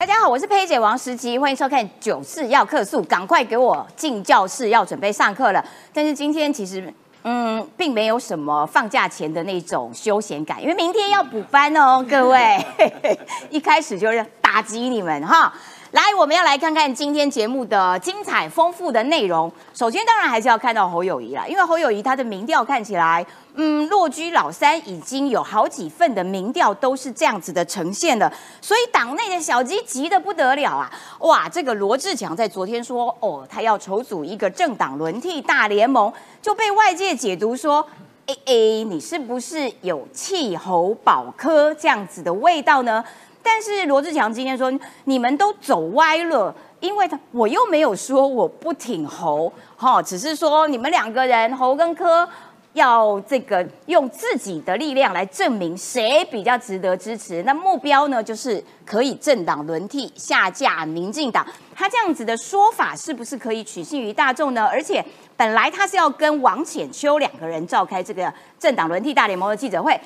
大家好，我是佩姐王时琪，欢迎收看《九四要客诉》，赶快给我进教室，要准备上课了。但是今天其实，嗯，并没有什么放假前的那种休闲感，因为明天要补班哦，各位，一开始就是打击你们哈。来，我们要来看看今天节目的精彩丰富的内容。首先，当然还是要看到侯友谊啦，因为侯友谊他的民调看起来，嗯，落居老三，已经有好几份的民调都是这样子的呈现了，所以党内的小鸡急得不得了啊！哇，这个罗志强在昨天说，哦，他要筹组一个政党轮替大联盟，就被外界解读说，哎哎，你是不是有弃侯保科这样子的味道呢？但是罗志强今天说，你们都走歪了，因为他我又没有说我不挺侯，哈，只是说你们两个人侯跟柯要这个用自己的力量来证明谁比较值得支持。那目标呢，就是可以政党轮替下架民进党。他这样子的说法是不是可以取信于大众呢？而且本来他是要跟王浅秋两个人召开这个政党轮替大联盟的记者会，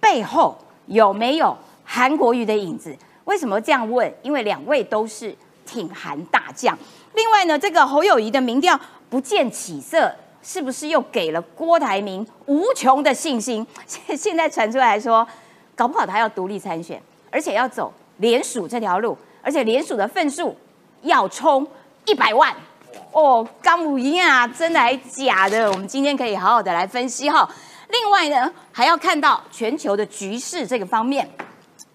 背后有没有？韩国瑜的影子，为什么这样问？因为两位都是挺韩大将。另外呢，这个侯友谊的民调不见起色，是不是又给了郭台铭无穷的信心？现 现在传出来说，搞不好他要独立参选，而且要走联署这条路，而且联署的份数要冲一百万。哦，刚武赢啊，真的还假的？我们今天可以好好的来分析哈。另外呢，还要看到全球的局势这个方面。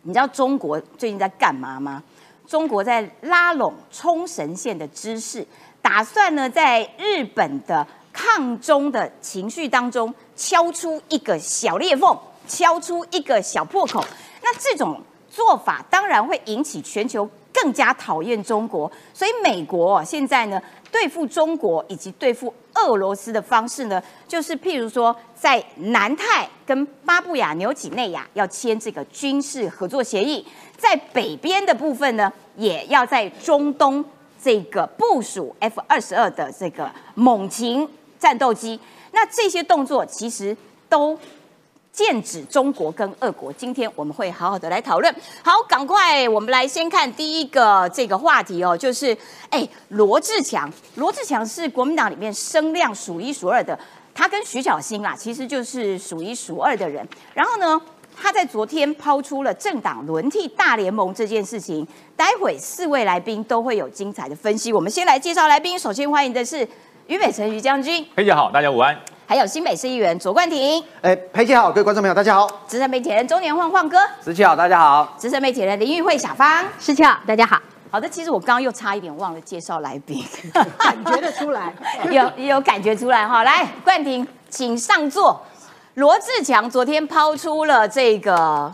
你知道中国最近在干嘛吗？中国在拉拢冲绳县的知识，打算呢在日本的抗中的情绪当中敲出一个小裂缝，敲出一个小破口。那这种做法当然会引起全球更加讨厌中国，所以美国现在呢对付中国以及对付。俄罗斯的方式呢，就是譬如说，在南太跟巴布亚纽几内亚要签这个军事合作协议，在北边的部分呢，也要在中东这个部署 F 二十二的这个猛禽战斗机。那这些动作其实都。剑指中国跟俄国，今天我们会好好的来讨论。好，赶快我们来先看第一个这个话题哦，就是哎，罗志强，罗志强是国民党里面声量数一数二的，他跟徐小新啦，其实就是数一数二的人。然后呢，他在昨天抛出了政党轮替大联盟这件事情，待会四位来宾都会有精彩的分析。我们先来介绍来宾，首先欢迎的是于北辰于将军，黑姐好，大家午安。还有新北市议员左冠廷，哎，裴姐好，各位观众朋友大家好。资深媒体人中年晃晃哥，十七好，大家好。资深媒体人林玉慧小芳，十七好，大家好。好的，其实我刚刚又差一点忘了介绍来宾，感觉得出来，有有感觉出来哈。来，冠廷，请上座。罗志强昨天抛出了这个。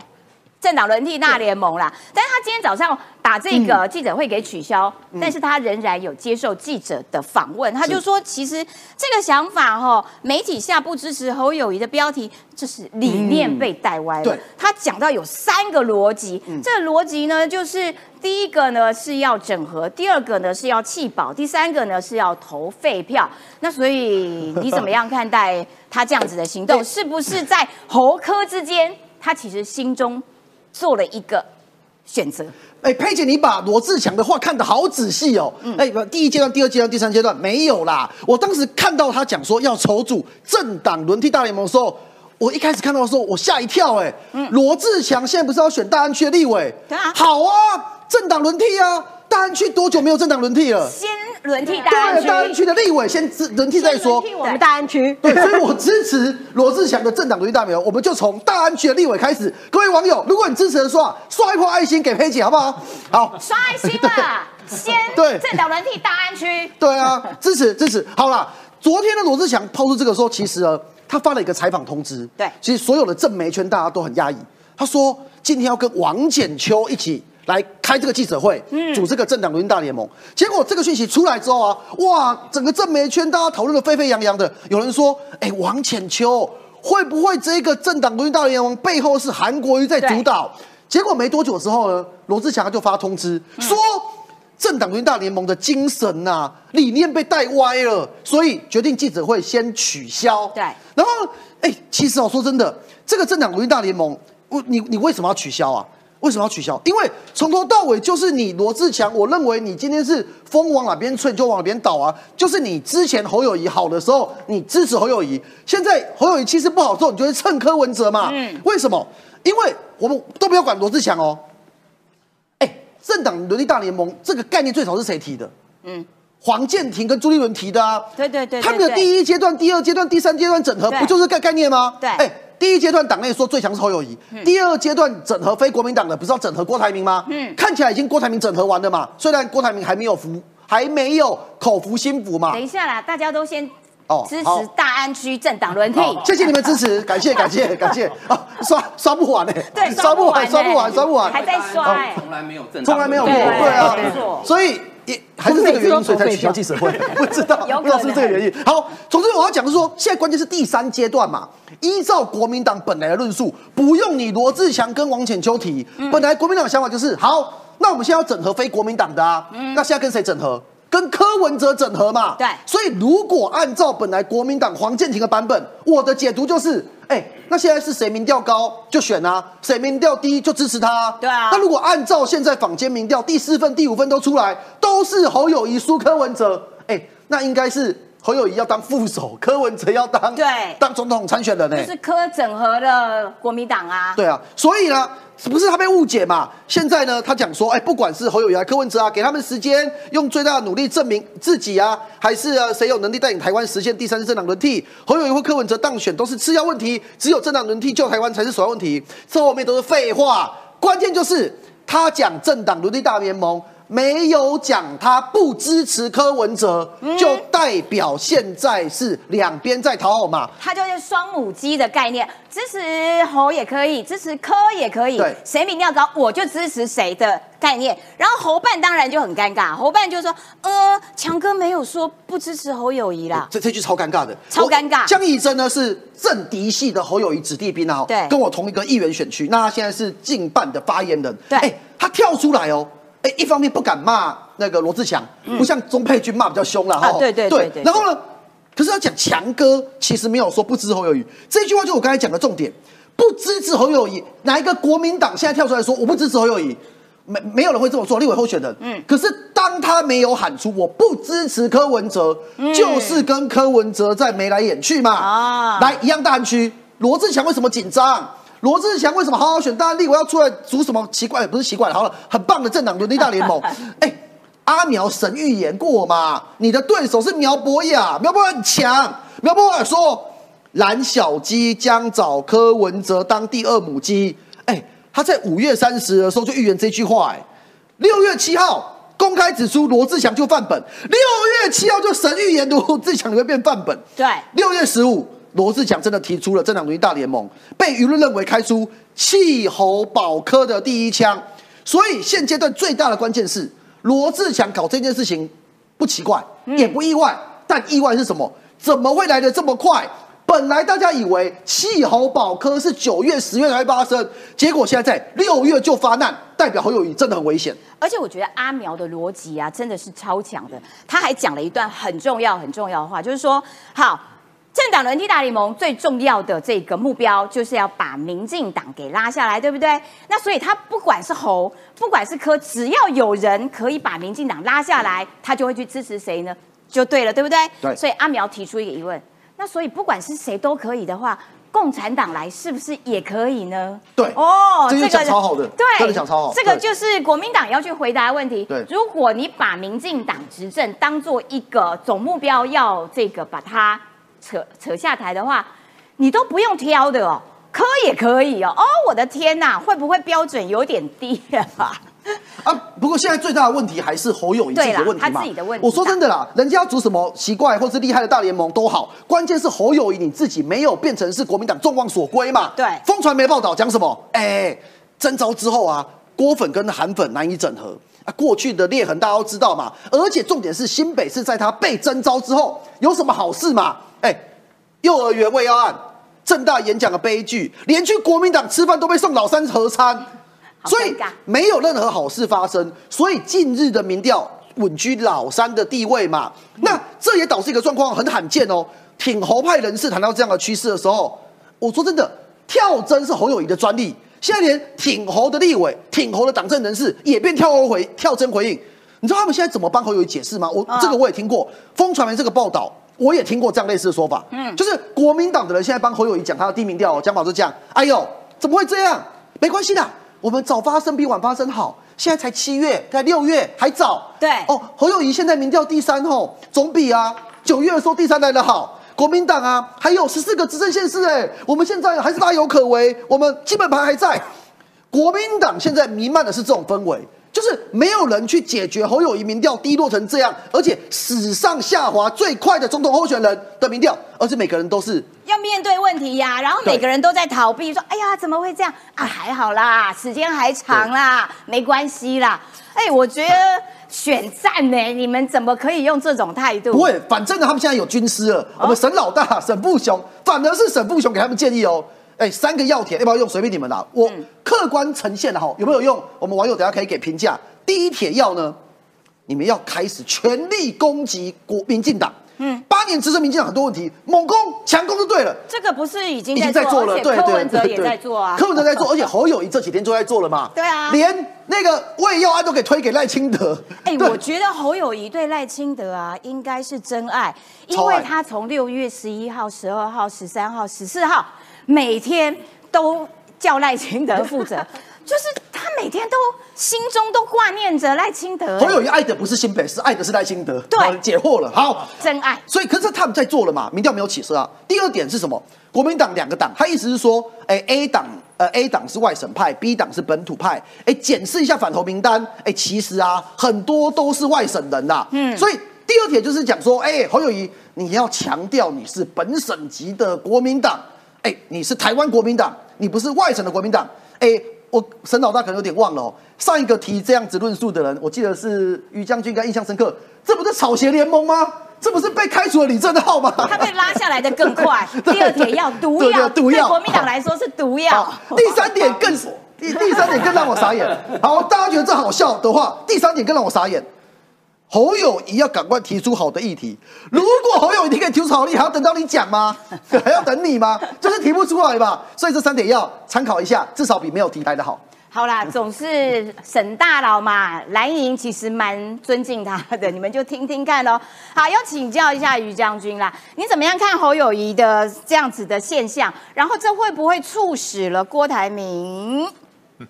政党轮替大联盟啦，但是他今天早上把这个记者会给取消，但是他仍然有接受记者的访问，他就说，其实这个想法哈，媒体下不支持侯友谊的标题，这是理念被带歪了。他讲到有三个逻辑，这个逻辑呢，就是第一个呢是要整合，第二个呢是要弃保，第三个呢是要投废票。那所以你怎么样看待他这样子的行动？是不是在侯科之间，他其实心中？做了一个选择。哎，佩姐，你把罗志强的话看得好仔细哦。哎，第一阶段、第二阶段、第三阶段没有啦。我当时看到他讲说要筹组政党轮替大联盟的时候，我一开始看到的时候，我吓一跳。哎，罗志强现在不是要选大安区的立委？对啊。好啊，政党轮替啊。大安区多久没有政党轮替了？先轮替大安区，大安区的立委先轮替再说替。我们大安区，对，所以我支持罗志祥的政党轮替大联我们就从大安区的立委开始。各位网友，如果你支持的话，刷一波爱心给佩姐，好不好？好，刷爱心嘛，先对政党轮替大安区。对啊，支持支持。好了，昨天的罗志祥抛出这个时候，其实呢，他发了一个采访通知。对，其实所有的政媒圈大家都很压抑。他说今天要跟王简秋一起。来开这个记者会，组这个政党轮大联盟。结果这个讯息出来之后啊，哇，整个政媒圈大家讨论的沸沸扬扬的。有人说，哎，王浅秋会不会这个政党轮大联盟背后是韩国瑜在主导？结果没多久之后呢，罗志祥就发通知说，政党轮大联盟的精神呐、理念被带歪了，所以决定记者会先取消。对，然后，哎，其实哦说真的，这个政党轮大联盟，我你你为什么要取消啊？为什么要取消？因为从头到尾就是你罗志强，我认为你今天是风往哪边吹就往哪边倒啊。就是你之前侯友谊好的时候，你支持侯友谊，现在侯友谊气势不好之后，你就会蹭柯文哲嘛。嗯，为什么？因为我们都不要管罗志强哦。哎，政党伦理大联盟这个概念最早是谁提的？嗯，黄建庭跟朱立伦提的啊。对对对，他们的第一阶段、第二阶段、第三阶段整合，不就是概概念吗？对，哎。第一阶段党内说最强是侯友谊，第二阶段整合非国民党的，不是要整合郭台铭吗？嗯，看起来已经郭台铭整合完了嘛。虽然郭台铭还没有服，还没有口服心服嘛。等一下啦，大家都先哦支持大安区政党轮替。谢谢你们支持，感谢感谢 感谢啊！刷刷不完呢，对，刷不完刷不完刷不完，还在刷，从来没有政从来没有过，对啊，所以。还是这个原因，所以才取消记者会，不知道，不知道是这个原因。好，总之我要讲的是说，现在关键是第三阶段嘛。依照国民党本来的论述，不用你罗志祥跟王浅秋提。本来国民党的想法就是，好，那我们现在要整合非国民党的啊，那现在跟谁整合？跟柯文哲整合嘛。对。所以如果按照本来国民党黄建庭的版本，我的解读就是，哎。那现在是谁民调高就选啊，谁民调低就支持他。对啊。那如果按照现在坊间民调，第四份、第五份都出来，都是侯友谊输柯文哲，哎，那应该是侯友谊要当副手，柯文哲要当对当总统参选人呢。就是柯整合的国民党啊。对啊，所以呢。不是他被误解嘛？现在呢，他讲说，哎，不管是侯友谊、柯文哲啊，给他们时间，用最大的努力证明自己啊，还是啊，谁有能力带领台湾实现第三次政党轮替？侯友谊或柯文哲当选都是次要问题，只有政党轮替救台湾才是首要问题，这后面都是废话。关键就是他讲政党轮替大联盟。没有讲他不支持柯文哲，就代表现在是两边在讨好嘛？他就是双母鸡的概念，支持侯也可以，支持柯也可以，谁民调高我就支持谁的概念。然后侯办当然就很尴尬，侯办就说：“呃，强哥没有说不支持侯友谊啦。”这这句超尴尬的，超尴尬。江宜真呢是政敌系的侯友谊子弟兵啊，对，跟我同一个议员选区，那他现在是近半的发言人，对，他跳出来哦。哎，一方面不敢骂那个罗志强，不像钟佩君骂比较凶了哈。对对对。然后呢，可是要讲强哥，其实没有说不支持侯友谊。这句话就我刚才讲的重点，不支持侯友谊。哪一个国民党现在跳出来说我不支持侯友谊？没没有人会这么做，立委候选人。嗯。可是当他没有喊出我不支持柯文哲，就是跟柯文哲在眉来眼去嘛。啊。来，一样大安区，罗志强为什么紧张？罗志祥为什么好好选？大安立委要出来组什么奇怪？不是奇怪，好了，很棒的政党轮替大联盟。哎，阿苗神预言过嘛？你的对手是苗博雅，苗博雅很强。苗博雅说蓝小鸡将找柯文哲当第二母鸡。哎，他在五月三十的时候就预言这句话。哎，六月七号公开指出罗志祥就范本。六月七号就神预言罗志祥你会变范本。对，六月十五。罗志祥真的提出了政党轮大联盟，被舆论认为开出气候保科的第一枪。所以现阶段最大的关键是罗志祥搞这件事情不奇怪，也不意外。但意外是什么？怎么会来的这么快？本来大家以为气候保科是九月、十月才发生，结果现在在六月就发难，代表侯友谊真的很危险。而且我觉得阿苗的逻辑啊，真的是超强的。他还讲了一段很重要、很重要的话，就是说，好。政党轮替大联盟最重要的这个目标，就是要把民进党给拉下来，对不对？那所以他不管是侯，不管是柯，只要有人可以把民进党拉下来，他就会去支持谁呢？就对了，对不对？对。所以阿苗提出一个疑问：那所以不管是谁都可以的话，共产党来是不是也可以呢？对。哦，这个讲超好的，对，讲超好。这个就是国民党要去回答的问题。对。如果你把民进党执政当做一个总目标，要这个把它。扯扯下台的话，你都不用挑的哦，磕也可以哦。哦，我的天哪，会不会标准有点低啊？啊，不过现在最大的问题还是侯友谊自己的问题嘛。他自己的问题。我说真的啦，人家要组什么奇怪或是厉害的大联盟都好，关键是侯友谊你自己没有变成是国民党众望所归嘛。对。风传媒报道讲什么？哎，征召之后啊，郭粉跟韩粉难以整合啊。过去的裂痕大家都知道嘛，而且重点是新北市在他被征召之后有什么好事嘛？哎，幼儿园未要案，正大演讲的悲剧，连去国民党吃饭都被送老三合餐，所以没有任何好事发生。所以近日的民调稳居老三的地位嘛，那这也导致一个状况很罕见哦。挺侯派人士谈到这样的趋势的时候，我说真的，跳针是侯友谊的专利，现在连挺侯的立委、挺侯的党政人士也变跳欧回跳针回应。你知道他们现在怎么帮侯友谊解释吗？我、啊这个我也听过，风传媒这个报道。我也听过这样类似的说法，嗯，就是国民党的人现在帮侯友谊讲他的低民调哦，讲法是这样，哎呦，怎么会这样？没关系的，我们早发生比晚发生好，现在才七月，才六月还早，对哦，侯友谊现在民调第三吼，总比啊九月的时候第三来的好。国民党啊，还有十四个执政县市，哎，我们现在还是大有可为，我们基本盘还在。国民党现在弥漫的是这种氛围，就是没有人去解决侯友谊民调低落成这样，而且史上下滑最快的总统候选人的民调，而且每个人都是要面对问题呀，然后每个人都在逃避，说：“哎呀，怎么会这样啊？还好啦，时间还长啦，没关系啦。”哎，我觉得选战呢，你们怎么可以用这种态度？不会，反正呢，他们现在有军师了。我们沈老大、沈富雄，反而是沈富雄给他们建议哦。哎，三个要点要不要用？随便你们啦。我客观呈现的哈，有没有用？我们网友等下可以给评价。第一铁要呢，你们要开始全力攻击国民进党。嗯，八年执政民进党很多问题，猛攻强攻就对了。这个不是已经已经在做，了，对对柯文哲也在做啊。柯文哲在做，而且侯友谊这几天就在做了嘛。对啊连那个胃药案都给推给赖清德。哎、对我觉得侯友谊对赖清德啊，应该是真爱，因为他从六月十一号、十二号、十三号、十四号，每天都叫赖清德负责，就是他每天都心中都挂念着赖清德，侯友谊爱的不是新北市，爱的是赖清德。对解惑了。好，真爱。所以可是他们在做了嘛，民调没有起色啊。第二点是什么？国民党两个党，他意思是说，哎，A 党呃 A 党是外省派，B 党是本土派，哎，检视一下反投名单，哎，其实啊很多都是外省人呐。嗯，所以第二点就是讲说，哎，侯友谊你要强调你是本省级的国民党，哎，你是台湾国民党，你不是外省的国民党，哎。我沈老大可能有点忘了哦，上一个提这样子论述的人，我记得是于将军，应该印象深刻。这不是草鞋联盟吗？这不是被开除了李正浩吗？他被拉下来的更快。第二点要毒对药，对毒药对国民党来说是毒药好。第三点更是第第三点更让我傻眼。好，大家觉得这好笑的话，第三点更让我傻眼。侯友谊要赶快提出好的议题。如果侯友谊可以提出好的议，还要等到你讲吗？还要等你吗？就是提不出来吧。所以这三点要参考一下，至少比没有提来的好。好啦，总是沈大佬嘛，蓝营其实蛮尊敬他的，你们就听听看喽。好，要请教一下于将军啦，你怎么样看侯友谊的这样子的现象？然后这会不会促使了郭台铭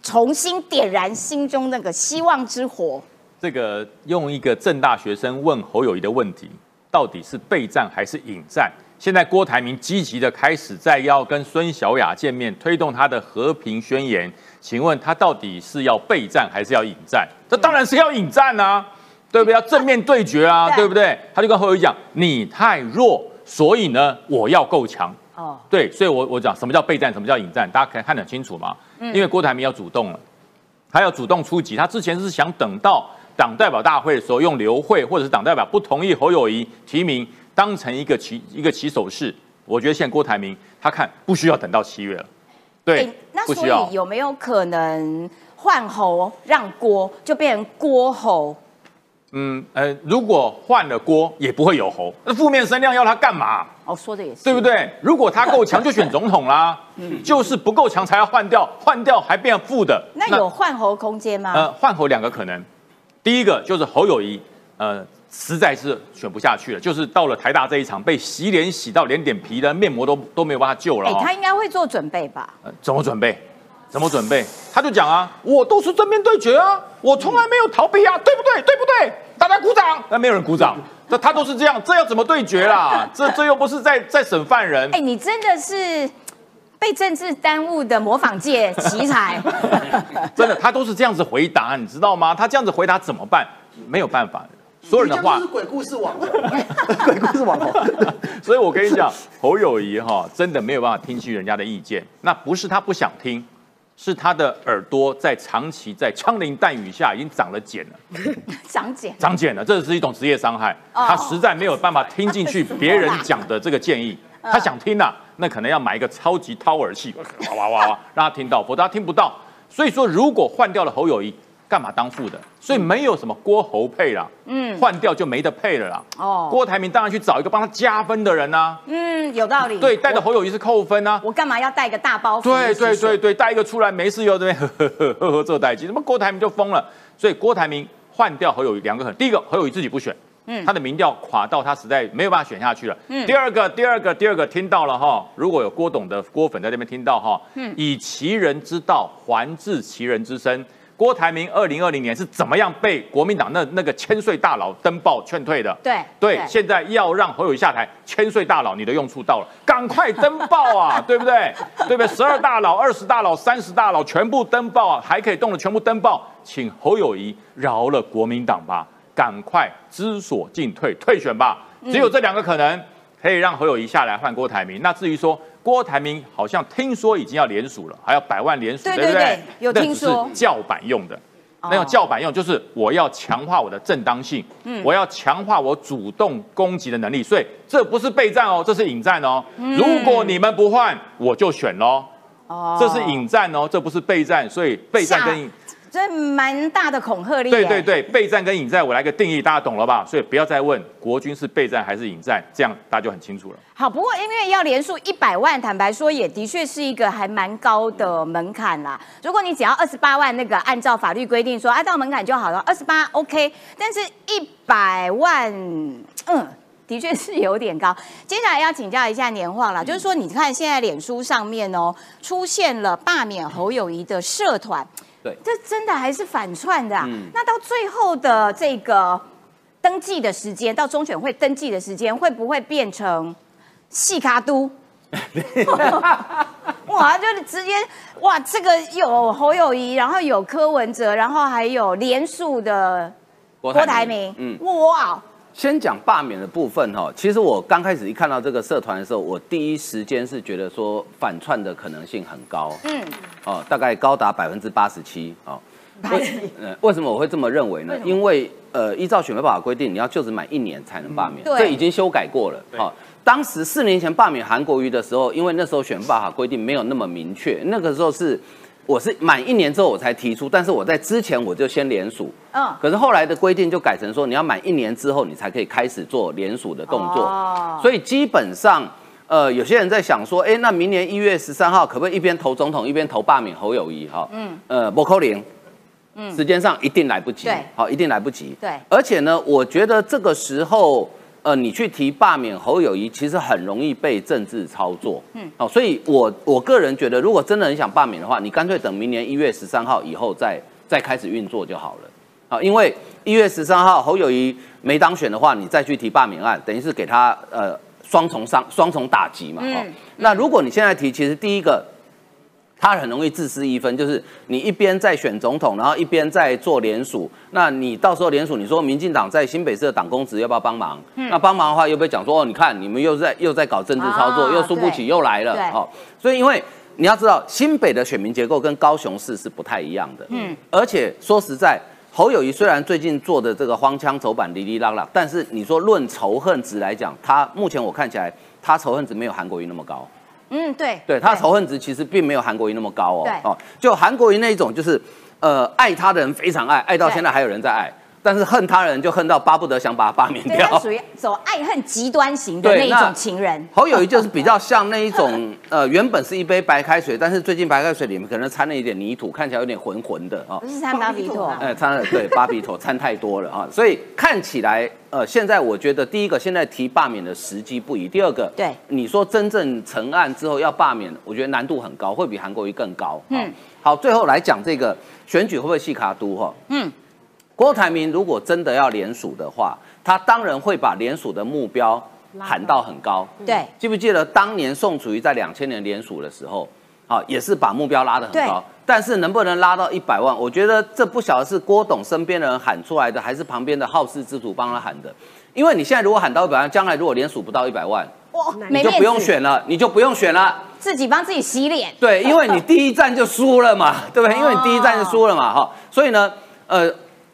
重新点燃心中那个希望之火？这个用一个正大学生问侯友谊的问题，到底是备战还是引战？现在郭台铭积极的开始在要跟孙小雅见面，推动他的和平宣言。请问他到底是要备战还是要引战？这当然是要引战啊，对不对？要正面对决啊，对对不对？他就跟侯友谊讲：“你太弱，所以呢，我要够强。”哦，对，所以我我讲什么叫备战，什么叫引战，大家可以看得很清楚嘛。因为郭台铭要主动了，他要主动出击。他之前是想等到党代表大会的时候，用刘慧或者是党代表不同意侯友谊提名，当成一个起一个起手式。我觉得现在郭台铭他看不需要等到七月了，对诶，那所以。有没有可能换侯让郭，就变成郭侯？嗯呃，如果换了郭，也不会有侯。那负面声量要他干嘛？哦，说的也是，对不？对？如果他够强，就选总统啦。嗯就是不够强才要换掉，换掉还变负的。那有换侯空间吗？呃，换侯两个可能，第一个就是侯友谊，呃，实在是选不下去了，就是到了台大这一场被洗脸洗到连点皮的面膜都都没有办法救了。他应该会做准备吧？呃怎么准备？怎么准备？他就讲啊，我都是正面对决啊，我从来没有逃避啊，对不对？对不对？大家鼓掌，那没有人鼓掌，那他都是这样，这要怎么对决啦？这这又不是在在审犯人哎、，你真的是被政治耽误的模仿界奇才。真的，他都是这样子回答，你知道吗？他这样子回答怎么办？没有办法，所有人的话是鬼故事网红，鬼故事网红。所以我跟你讲，侯友谊哈真的没有办法听取人家的意见，那不是他不想听，是他的耳朵在长期在枪林弹雨下已经长了茧了，长茧。长茧了，这是一种职业伤害。哦他实在没有办法听进去别人讲的这个建议，他想听呐、那可能要买一个超级掏耳器，哇哇哇哇，让他听到，否则他听不到。所以说，如果换掉了侯友谊，干嘛当副的？所以没有什么郭侯配啦，嗯，换掉就没得配了啦。哦哦，郭台铭当然去找一个帮他加分的人呐、嗯，有道理。对，带着侯友谊是扣分啊。我干嘛要带个大包袱？对对对对，带一个出来没事又这边 呵呵呵呵呵做代机，那么郭台铭就疯了。所以郭台铭换掉侯友谊两个很，第一个侯友谊自己不选，嗯，他的民调垮到他实在没有办法选下去了。嗯，第二个，第二个，第二个听到了哈，如果有郭董的郭粉在这边听到哈，嗯，以其人之道还治其人之身。郭台铭二零二零年是怎么样被国民党那那个千岁大佬登报劝退的？对对对，现在要让侯友谊下台，千岁大佬你的用处到了，赶快登报啊，对不对？对不对？十二大佬、二十大佬、三十大佬全部登报啊，还可以动的全部登报，请侯友谊饶了国民党吧，赶快知所进退，退选吧，只有这两个可能可以让侯友谊下来换郭台铭。那至于说郭台铭好像听说已经要联署了，还要百万联署，对对不对？有听说叫板用的。那种叫板用就是我要强化我的正当性，我要强化我主动攻击的能力，所以这不是备战哦，这是引战哦。如果你们不换，我就选喽。哦这是引战哦，这不是备战，所以备战跟引这蛮大的恐吓力。对对。对，备战跟引战，我来个定义，大家懂了吧？所以不要再问国军是备战还是引战，这样大家就很清楚了。好，不过因为要连数一百万，坦白说也的确是一个还蛮高的门槛啦。如果你只要二十八万，那个按照法律规定说，按照门槛就好了，二十八 OK。但是一百万，嗯。的确是有点高。接下来要请教一下年晃了，就是说，你看现在脸书上面哦，出现了罢免侯友谊的社团，对。这真的还是反串的啊？那到最后的这个登记的时间，到中选会登记的时间，会不会变成细卡都？哇，就是直接哇，这个有侯友谊，然后有柯文哲，然后还有连署的郭郭台铭，嗯，哇，先讲罢免的部分哈，其实我刚开始一看到这个社团的时候，我第一时间是觉得说反串的可能性很高，嗯，哦，大概高达百分之八十七哦。为呃为什么我会这么认为呢？因为呃，依照选举法规定，你要就职满一年才能罢免，对这已经修改过了。好、当时四年前罢免韩国瑜的时候，因为那时候选罢法规定没有那么明确，那个时候是我是满一年之后我才提出，但是我在之前我就先联署。嗯，可是后来的规定就改成说，你要满一年之后，你才可以开始做联署的动作。哦所以基本上，呃，有些人在想说，哎，那明年一月十三号可不可以一边投总统一边投罢免侯友谊？哈，嗯，呃，不扣零，嗯，时间上一定来不及，对好，一定来不及。对而且呢，我觉得这个时候。呃，你去提罢免侯友谊，其实很容易被政治操作。嗯，哦，所以我我个人觉得，如果真的很想罢免的话，你干脆等明年一月十三号以后再再开始运作就好了。啊，因为一月十三号侯友谊没当选的话，你再去提罢免案，等于是给他呃双重伤、双重打击嘛。哦嗯，那如果你现在提，其实第一个。他很容易自私一分，就是你一边在选总统，然后一边在做联署。那你到时候联署，你说民进党在新北市的党公职要不要帮忙？那帮忙的话，又被讲说哦，你看你们又在又在搞政治操作，啊又输不起，又来了对哦。所以因为你要知道，新北的选民结构跟高雄市是不太一样的。嗯，而且说实在，侯友谊虽然最近做的这个荒腔走板、哩哩啦啦，但是你说论仇恨值来讲，他目前我看起来，他仇恨值没有韩国瑜那么高。嗯，对，对他的仇恨值其实并没有韩国瑜那么高哦。对哦，就韩国瑜那一种，就是呃爱他的人非常爱，爱到现在还有人在爱，但是恨他人就恨到巴不得想把他罢免掉。属于走爱恨极端型的那一种情人。侯友谊就是比较像那一种，呃，原本是一杯白开水，但是最近白开水里面可能掺了一点泥土，看起来有点浑浑的啊。不是掺巴比妥，哎，掺了对巴比妥掺太多了啊，所以看起来，呃，现在我觉得第一个现在提罢免的时机不宜，第二个，对你说真正成案之后要罢免，我觉得难度很高，会比韩国瑜更高。嗯嗯，好，最后来讲这个选举会不会细卡都哈？嗯，郭台铭如果真的要联署的话，他当然会把联署的目标喊到很高。对，记不记得当年宋楚瑜在两千年联署的时候，啊，也是把目标拉得很高对，但是能不能拉到一百万，我觉得这不晓得是郭董身边的人喊出来的，还是旁边的好事之徒帮他喊的。因为你现在如果喊到一百万，将来如果联署不到一百万，哇，你就不用选了，你就不用选了。自己帮自己洗脸。对，因为你第一站就输了嘛，对不对？因为你第一站就输了嘛，哈，所以呢，呃，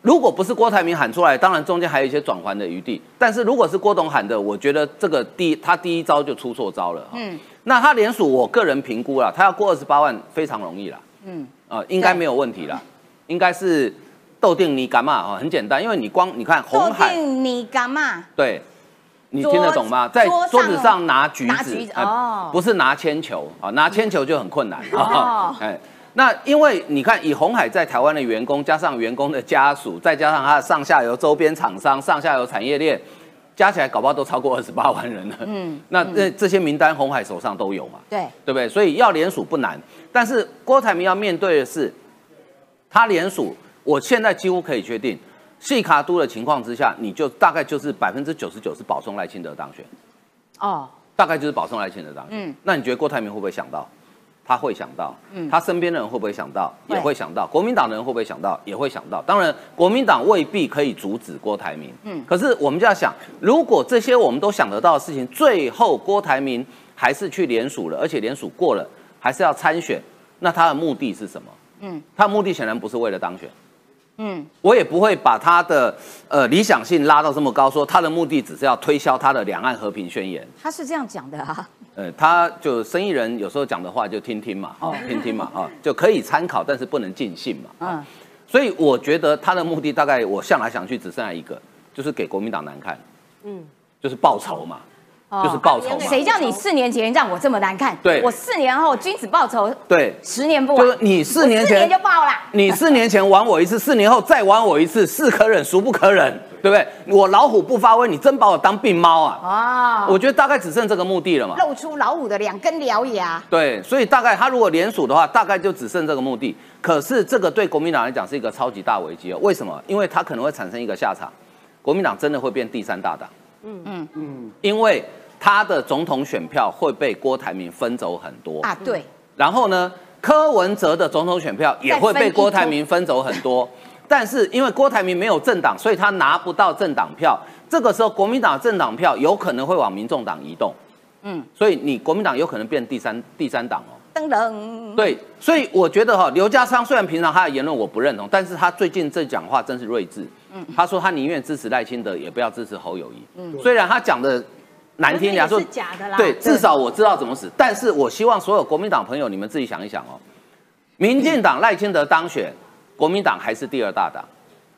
如果不是郭台铭喊出来，当然中间还有一些转圜的余地。但是如果是郭董喊的，我觉得这个第一他第一招就出错招了。嗯，那他联署，我个人评估啦，他要过二十八万非常容易啦。嗯，呃，应该没有问题啦，应该是豆定你干嘛啊？很简单，因为你光你看红海，定你干嘛？对，你听得懂吗？在桌子上拿橘子哦不是拿铅球啊，拿铅球就很困难哦啊。哎，那因为你看，以红海在台湾的员工，加上员工的家属，再加上它的上下游周边厂商、上下游产业链，加起来搞不好都超过二十八万人了。嗯，那这这些名单，红海手上都有嘛？对，对不对？所以要联署不难，但是郭台铭要面对的是，他联署，我现在几乎可以确定，细卡都的情况之下，你就大概就是百分之九十九是保送赖清德当选，哦，大概就是保送赖清德当选。嗯那你觉得郭台铭会不会想到？他会想到，嗯他身边的人会不会想到？也会想到。国民党的人会不会想到？也会想到。当然，国民党未必可以阻止郭台铭。嗯嗯，可是我们就要想，如果这些我们都想得到的事情，最后郭台铭还是去联署了，而且联署过了，还是要参选，那他的目的是什么？嗯嗯，他的目的显然不是为了当选。嗯，我也不会把他的呃理想性拉到这么高，说他的目的只是要推销他的两岸和平宣言。他是这样讲的啊。呃，他就生意人有时候讲的话就听听嘛，哦，听听嘛，啊，就可以参考，但是不能尽信嘛。嗯，所以我觉得他的目的大概我想来想去只剩下一个，就是给国民党难看，嗯，就是报仇嘛，哦就是报仇嘛。谁叫你四年前让我这么难看？对我四年后君子报仇，对，十年不晚。就是你四年前四年就报了。你四年前玩我一次，四年后再玩我一次，是可忍孰不可忍，对不对？我老虎不发威，你真把我当病猫啊！啊，我觉得大概只剩这个目的了嘛。露出老虎的两根獠牙。对，所以大概他如果联署的话，大概就只剩这个目的。可是这个对国民党来讲是一个超级大危机哦。为什么？因为它可能会产生一个下场，国民党真的会变第三大党。嗯嗯嗯，因为他的总统选票会被郭台铭分走很多。啊，对，然后呢，柯文哲的总统选票也会被郭台铭分走很多。但是因为郭台铭没有政党，所以他拿不到政党票。这个时候，国民党政党票有可能会往民众党移动。嗯，所以你国民党有可能变第三第三党哦。噔噔。对，所以我觉得哈，刘家昌虽然平常他的言论我不认同，但是他最近这讲话真是睿智。嗯，他说他宁愿支持赖清德，也不要支持侯友谊。嗯，虽然他讲的难听点说是假的啦。对，对至少我知道怎么死。但是我希望所有国民党朋友，你们自己想一想哦，民进党赖清德当选，国民党还是第二大党；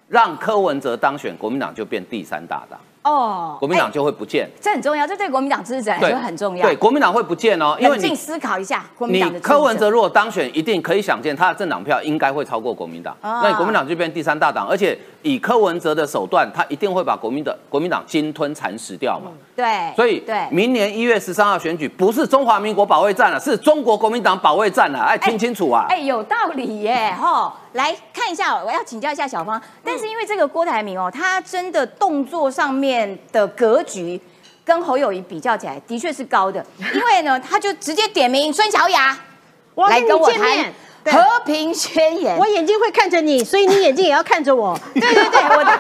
让柯文哲当选，国民党就变第三大党，哦，国民党哎就会不见。这很重要，这对国民党支持者来说很重要。对，国民党会不见哦，因为你思考一下，国民你党的柯文哲如果当选，一定可以想见他的政党票应该会超过国民党，啊那你国民党就变第三大党，而且以柯文哲的手段，他一定会把国民党国民党鲸吞蚕食掉嘛。对，所以对，明年一月十三号选举不是中华民国保卫战了，是中国国民党保卫战了，哎，听清楚啊！哎，有道理耶，吼，来看一下，我要请教一下小芳，但是因为这个郭台铭哦，他真的动作上面的格局跟侯友谊比较起来，的确是高的，因为呢，他就直接点名孙小雅来跟我谈和平宣言我。眼睛会看着你，所以你眼睛也要看着我。对对对，我的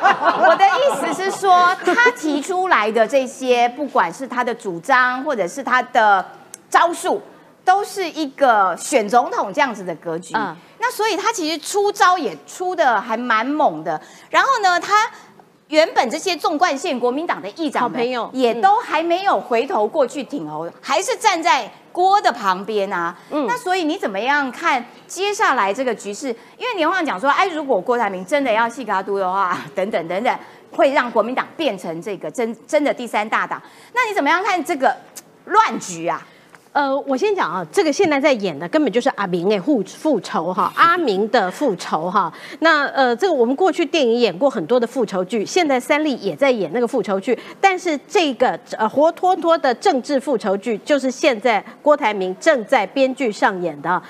我的意思是说，他提出来的这些，不管是他的主张或者是他的招数，都是一个选总统这样子的格局。嗯那所以他其实出招也出的还蛮猛的。然后呢，他原本这些纵贯线国民党的议长朋友也都还没有回头过去挺侯，还是站在郭的旁边啊。嗯那所以你怎么样看接下来这个局势？因为年晃讲说，哎，如果郭台铭真的要细卡都的话，等等等等，会让国民党变成这个真真的第三大党。那你怎么样看这个乱局啊？呃，我先讲啊，这个现在在演的根本就是阿明诶复复仇哈，阿明的复仇哈。那呃，这个我们过去电影演过很多的复仇剧，现在三立也在演那个复仇剧，但是这个呃活脱脱的政治复仇剧，就是现在郭台铭正在编剧上演的。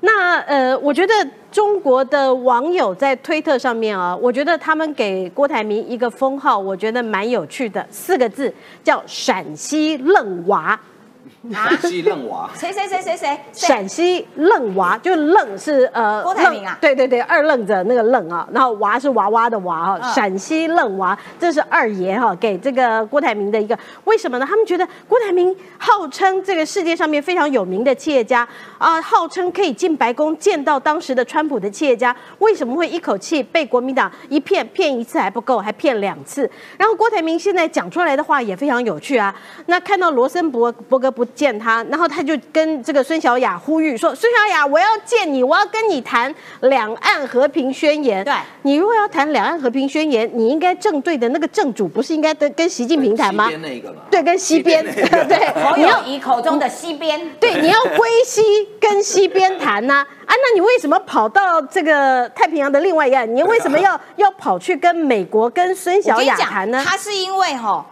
那呃，我觉得中国的网友在推特上面啊，我觉得他们给郭台铭一个封号，我觉得蛮有趣的，四个字叫陕西愣娃。啊，西愣娃，谁谁谁谁谁？谁？陕西愣娃，就愣是呃郭台铭啊？对对对，二愣子那个愣啊，然后娃是娃娃的娃哈，嗯。陕西愣娃，这是二爷哈给这个郭台铭的一个，为什么呢？他们觉得郭台铭号称这个世界上面非常有名的企业家啊，号称可以进白宫见到当时的川普的企业家，为什么会一口气被国民党一骗骗一次还不够，还骗两次？然后郭台铭现在讲出来的话也非常有趣啊，那看到罗森伯伯格不见他，然后他就跟这个孙小雅呼吁说：“孙小雅，我要见你，我要跟你谈两岸和平宣言。对。你如果要谈两岸和平宣言，你应该正对的那个正主不是应该跟跟习近平谈吗？对，跟西边，西边 对，侯你要友谊口中的西边，对，你要归西跟西边谈呐、啊，那你为什么跑到这个太平洋的另外一岸？你为什么要要跑去跟美国跟孙小雅谈呢？他是因为哈，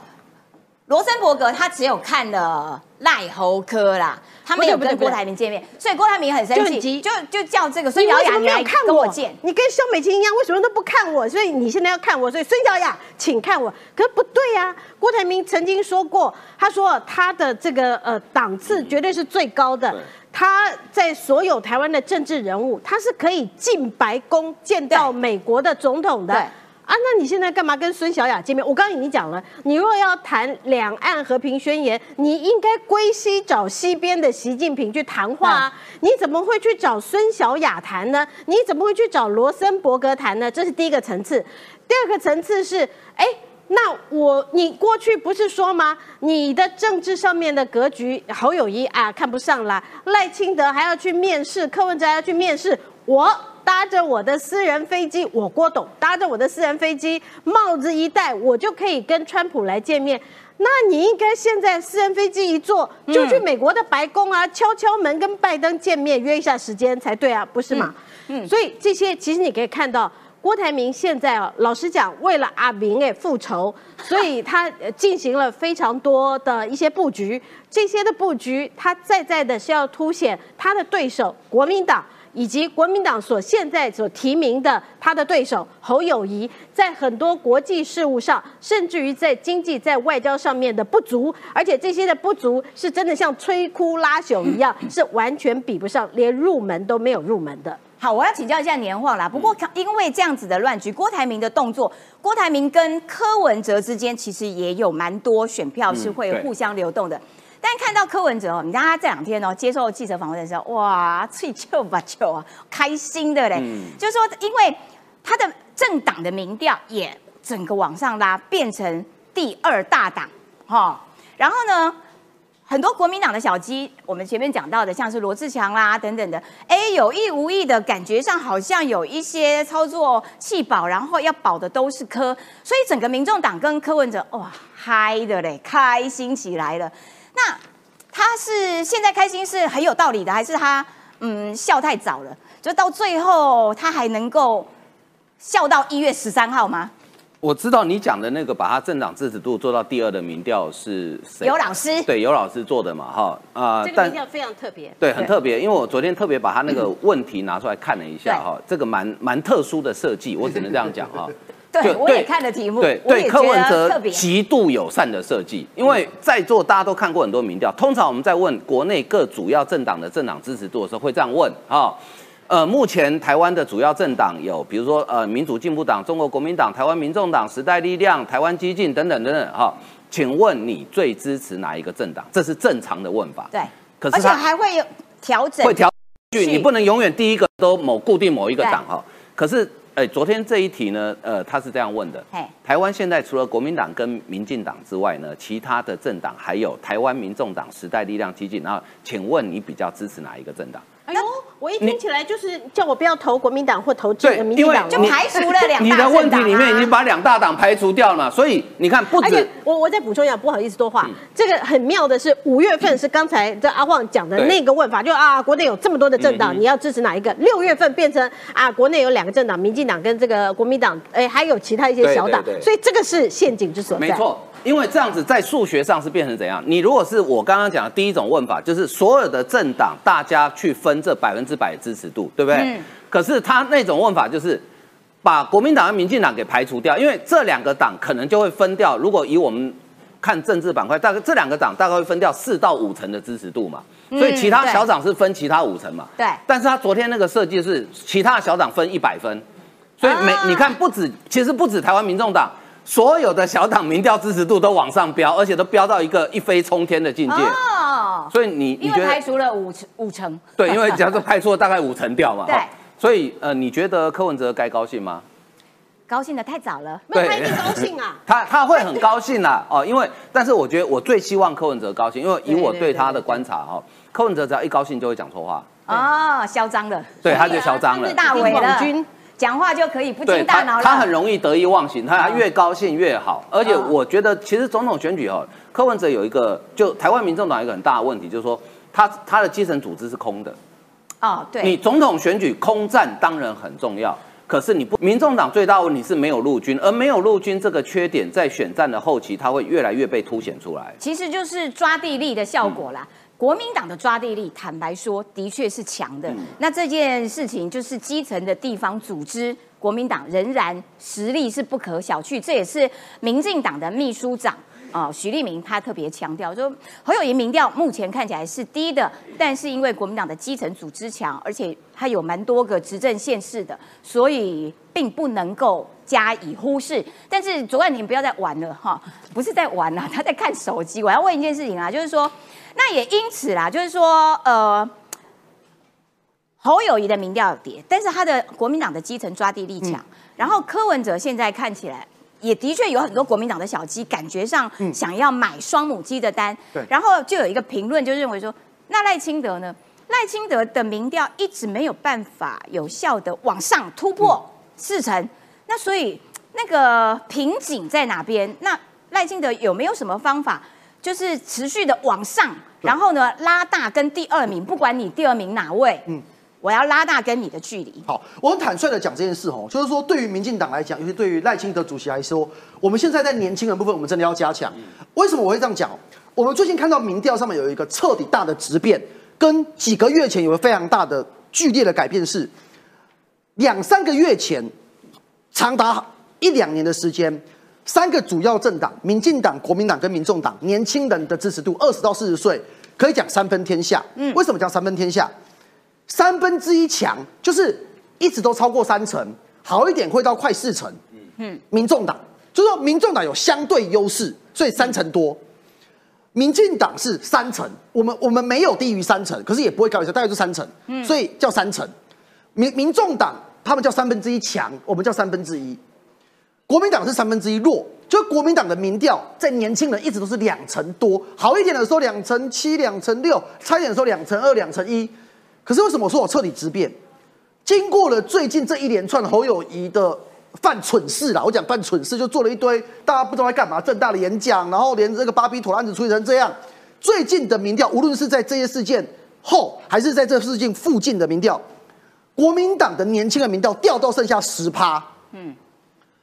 罗森伯格他只有看了赖侯科啦，他没有不跟郭台铭见面，所以郭台铭很生气，就就就叫这个孙小雅你为什么没有来看我跟我见。你跟肖美琴一样，为什么都不看我？所以你现在要看我，所以孙小雅，请看我。可是不对呀、郭台铭曾经说过，他说他的这个呃档次绝对是最高的。对他在所有台湾的政治人物，他是可以进白宫见到美国的总统的。对啊，那你现在干嘛跟孙小雅见面？我刚刚已经讲了，你若要谈两岸和平宣言，你应该归西找西边的习近平去谈话啊！你怎么会去找孙小雅谈呢？你怎么会去找罗森伯格谈呢？这是第一个层次。第二个层次是，哎。那我你过去不是说吗？你的政治上面的格局，侯友谊啊看不上啦，赖清德还要去面试，柯文哲还要去面试，我搭着我的私人飞机，我郭董搭着我的私人飞机，帽子一戴，我就可以跟川普来见面。那你应该现在私人飞机一坐，就去美国的白宫啊，敲敲门跟拜登见面，约一下时间才对啊，不是吗？嗯，所以这些其实你可以看到。郭台铭现在啊，老实讲，为了阿明哎复仇，所以他呃进行了非常多的一些布局。这些的布局，他在在的是要凸显他的对手国民党。以及国民党所现在所提名的他的对手侯友谊，在很多国际事务上，甚至于在经济、在外交上面的不足，而且这些的不足是真的像摧枯拉朽一样，是完全比不上，连入门都没有入门的。好，我要请教一下年晃啦。不过因为这样子的乱局，郭台铭的动作，郭台铭跟柯文哲之间其实也有蛮多选票是会互相流动的。但看到柯文哲哦，你看他这两天哦接受记者访问的时候，哇，脆球吧球啊，开心的嘞。嗯就是说，因为他的政党的民调也整个往上拉，变成第二大党哈、然后呢，很多国民党的小鸡，我们前面讲到的，像是罗志强啦等等的，哎，有意无意的感觉上好像有一些操作弃保，然后要保的都是柯，所以整个民众党跟柯文哲哇嗨的嘞，开心起来了。那他是现在开心是很有道理的，还是他嗯笑太早了？就到最后他还能够笑到一月十三号吗？我知道你讲的那个把他政党支持度做到第二的民调是谁？尤老师，对尤老师做的嘛，哈啊这个民调非常特别。对，很特别，因为我昨天特别把他那个 问题拿出来看了一下对哈，这个蛮蛮特殊的设计，我只能这样讲哈。对我也看了题目，对对，柯文哲别。极度友善的设计，因为在座大家都看过很多民调，通常我们在问国内各主要政党的政党支持度的时候，会这样问啊。呃，目前台湾的主要政党有，比如说呃民主进步党、中国国民党、台湾民众党、时代力量、台湾激进等等等等哈。请问你最支持哪一个政党？这是正常的问法。对，可是他还会有调整，会调去，你不能永远第一个都某固定某一个对党哈。可是，哎，昨天这一题呢，呃，他是这样问的嘿：台湾现在除了国民党跟民进党之外呢，其他的政党还有台湾民众党、时代力量、激进。然后，请问你比较支持哪一个政党？哎呦，我一听起来就是叫我不要投国民党或投这个民进党。就排除了 两大你的问题里面已经把两大党排除掉了嘛，所以你看，不而且止我我再补充一下，不好意思多话。嗯这个很妙的是，五月份是刚才这阿旺讲的那个问法，就啊，国内有这么多的政党，嗯你要支持哪一个？六月份变成啊，国内有两个政党，民进党跟这个国民党，哎，还有其他一些小党对对，对所以这个是陷阱之所在。没错，因为这样子在数学上是变成怎样？你如果是我刚刚讲的第一种问法，就是所有的政党大家去分这百分之百的支持度，对不对？嗯可是他那种问法就是把国民党和民进党给排除掉，因为这两个党可能就会分掉。如果以我们看政治板块，大概这两个党大概会分掉四到五成的支持度嘛，所以其他小党是分其他五成嘛。对但是他昨天那个设计是其他小党分一百分，所以每、啊你看不止，其实不止台湾民众党，所有的小党民调支持度都往上飙，而且都飙到一个一飞冲天的境界。哦，所以你你因为排觉得除了五成五成，对？因为假如说派出了大概五成掉嘛。对所以呃，你觉得柯文哲该高兴吗？高兴的太早了。没有他一定高兴啊！他他会很高兴啦，哦，因为但是我觉得我最希望柯文哲高兴，因为以我对他的观察哈，柯文哲只要一高兴就会讲错话，哦，嚣张了，对，他就嚣张了。大伟了讲话就可以不经大脑了。他很容易得意忘形，他越高兴越好。而且我觉得，其实总统选举哦，柯文哲有一个，就台湾民众党有一个很大的问题，就是说他他的基层组织是空的。哦，对，你总统选举空战当然很重要，可是你不，民众党最大的问题是没有陆军，而没有陆军这个缺点，在选战的后期，它会越来越被凸显出来。其实就是抓地力的效果啦。国民党的抓地力，坦白说，的确是强的。那这件事情就是基层的地方组织，国民党仍然实力是不可小觑。这也是民进党的秘书长啊、许立明他特别强调说，侯友谊民调目前看起来是低的，但是因为国民党的基层组织强，而且他有蛮多个执政县市的，所以并不能够加以忽视。但是左冠廷不要再玩了哈，不是在玩啦，他在看手机。我要问一件事情啊，就是说，那也因此啦，就是说，呃。侯友谊的民调跌，但是他的国民党的基层抓地力强，然后柯文哲现在看起来也的确有很多国民党的小鸡，感觉上想要买双母鸡的单，对然后就有一个评论就认为说，那赖清德呢？赖清德的民调一直没有办法有效的往上突破四成，那所以那个瓶颈在哪边？那赖清德有没有什么方法，就是持续的往上，然后呢拉大跟第二名，不管你第二名哪位，嗯，我要拉大跟你的距离。好，我很坦率的讲这件事哦，就是说对于民进党来讲，尤其对于赖清德主席来说，我们现在在年轻人部分，我们真的要加强。为什么我会这样讲？我们最近看到民调上面有一个彻底大的质变，跟几个月前有个非常大的剧烈的改变是，两三个月前，长达一两年的时间，三个主要政党，民进党、国民党跟民众党，年轻人的支持度二十到四十岁，可以讲三分天下。嗯，为什么叫三分天下？三分之一强，就是一直都超过三成，好一点会到快四成。嗯，民众党就是说民众党有相对优势，所以三成多。民进党是三成，我们我们没有低于三成，可是也不会高于三，大概就三成，所以叫三成。民民众党他们叫三分之一强，我们叫三分之一。国民党是三分之一弱，就国民党的民调在年轻人一直都是两成多，好一点的时候两成七、两成六，差一点的时候两成二、两成一。可是为什么我说我彻底质变？经过了最近这一连串侯友谊的犯蠢事啦，我讲犯蠢事就做了一堆大家不知道在干嘛，正大的演讲，然后连这个巴比妥案子处理成这样。最近的民调，无论是在这些事件后，还是在这事件附近的民调，国民党的年轻人民调掉到剩下十趴，嗯，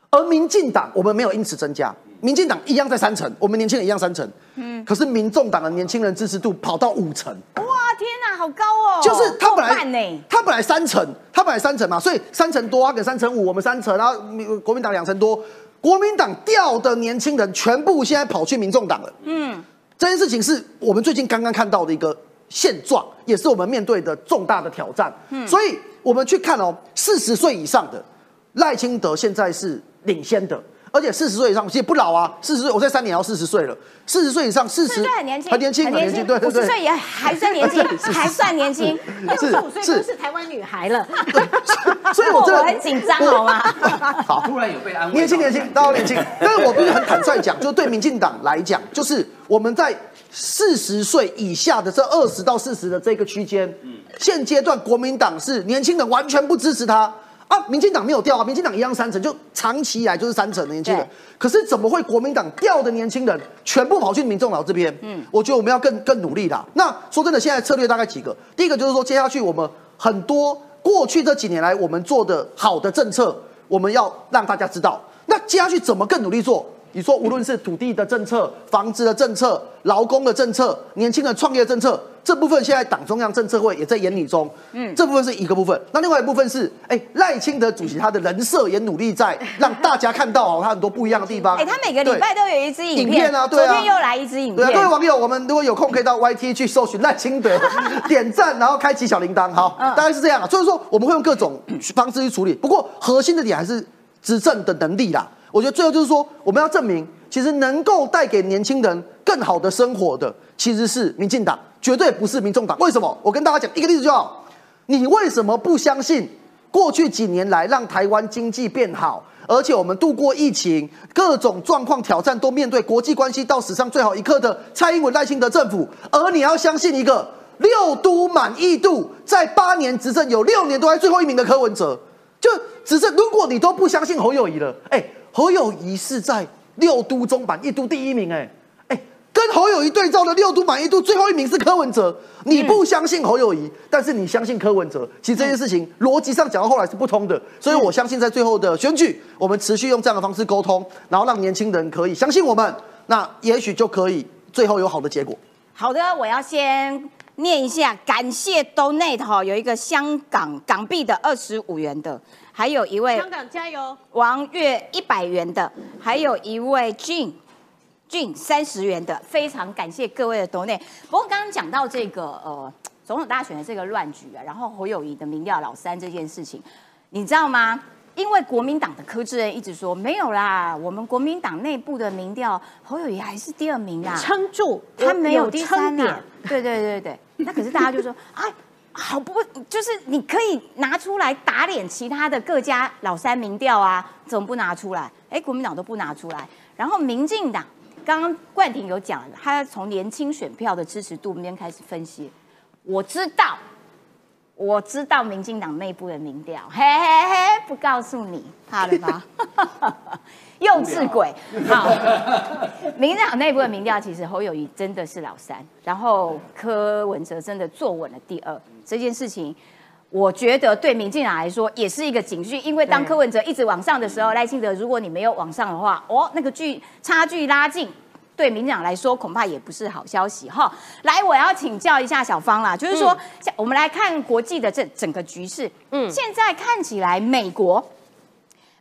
而民进党我们没有因此增加，民进党一样在三成，我们年轻人一样三成，嗯，可是民众党的年轻人支持度跑到五成，哇，天哪，好高哦！就是他本来，他本来三成，他本来三成嘛，所以三成多，他给三成五，我们三成，然后民国民党两成多，国民党掉的年轻人全部现在跑去民众党了。嗯，这件事情是我们最近刚刚看到的一个现状，也是我们面对的重大的挑战。嗯，所以我们去看哦，四十岁以上的赖清德现在是领先的。而且四十岁以上其实不老啊，四十岁我在三年要四十岁了，四十岁以上四十岁很年轻，很年轻，很年轻，对对对，五十岁也 还算年轻，还算年轻。是六十五岁是都是台湾女孩了，所以我真的 我很紧张，好吗？好，突然有被安慰，年轻年轻，大家都年轻。但是我必须很坦率讲，就对民进党来讲，就是我们在四十岁以下的这二十到四十的这个区间，现阶段国民党是年轻人完全不支持他。啊，民进党没有掉啊，民进党一样三成，就长期以来就是三成的年轻人。可是怎么会国民党掉的年轻人全部跑去民众党这边？嗯，我觉得我们要更更努力啦。那说真的，现在策略大概几个？第一个就是说，接下去我们很多过去这几年来我们做的好的政策，我们要让大家知道。那接下去怎么更努力做？你说无论是土地的政策、房子的政策、劳工的政策、年轻人创业政策，这部分现在党中央政策会也在研拟中。嗯，这部分是一个部分。那另外一部分是，哎，赖清德主席他的人设也努力在让大家看到哦，他很多不一样的地方。哎，他每个礼拜都有一支影影片啊对啊昨天又来一支影对啊，各位片。网友，我们如果有空可以到 YT 去搜寻赖清德，点赞，然后开启小铃铛，好，嗯大概是这样啊。所以说我们会用各种方式去处理，不过核心的点还是执政的能力啦。我觉得最后就是说，我们要证明，其实能够带给年轻人更好的生活的，其实是民进党，绝对不是民众党。为什么？我跟大家讲一个例子就好。你为什么不相信过去几年来让台湾经济变好，而且我们度过疫情，各种状况挑战都面对国际关系到史上最好一刻的蔡英文赖清德政府，而你要相信一个六都满意度在八年执政有六年都在最后一名的柯文哲，就只是如果你都不相信侯友谊了，哎，侯友谊是在六都中满意度第一名，哎。跟侯友谊对照的六都满意度最后一名是柯文哲，你不相信侯友谊，但是你相信柯文哲，其实这件事情逻辑上讲到后来是不通的，所以我相信在最后的选举，我们持续用这样的方式沟通，然后让年轻人可以相信我们，那也许就可以最后有好的结果。好的，我要先念一下，感谢 Donate 哈，有一个香港港币的二十五元的，还有一位香港加油，王月一百元的，还有一位 Jean。俊三十元的，非常感谢各位的 donate。不过刚刚讲到这个呃总统大选的这个乱局啊，然后侯友谊的民调老三这件事情，你知道吗？因为国民党的柯志恩一直说没有啦，我们国民党内部的民调侯友谊还是第二名啦，撑住，他没有第三点。对对对对，那可是大家就说，哎，好不，就是你可以拿出来打脸其他的各家老三民调啊，怎么不拿出来？哎，国民党都不拿出来，然后民进党。刚刚冠廷有讲，他从年轻选票的支持度那边开始分析。我知道，我知道民进党内部的民调，嘿嘿嘿，不告诉你，怕了吧？幼稚鬼。好，民进党内部的民调，其实侯友谊真的是老三，然后柯文哲真的坐稳了第二。这件事情，我觉得对民进党来说也是一个警讯，因为当柯文哲一直往上的时候，赖清德如果你没有往上的话，哦，那个距差距拉近。对民进党来说，恐怕也不是好消息哈。来，我要请教一下小芳啦，就是说，我们来看国际的这整个局势。嗯，现在看起来，美国，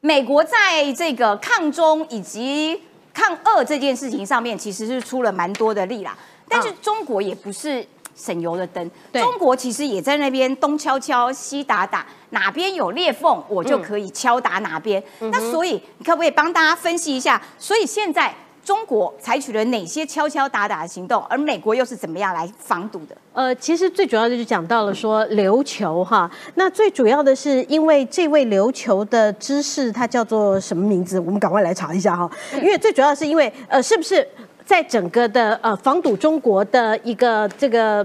美国在这个抗中以及抗俄这件事情上面，其实是出了蛮多的力啦。但是中国也不是省油的灯，中国其实也在那边东敲敲西打打，哪边有裂缝，我就可以敲打哪边。那所以，你可不可以帮大家分析一下？所以现在。中国采取了哪些敲敲打打的行动，而美国又是怎么样来防堵的？呃，其实最主要的就是讲到了说琉球哈，那最主要的是因为这位琉球的知识他叫做什么名字？我们赶快来查一下哈，因为最主要是因为呃，是不是在整个的呃防堵中国的一个这个。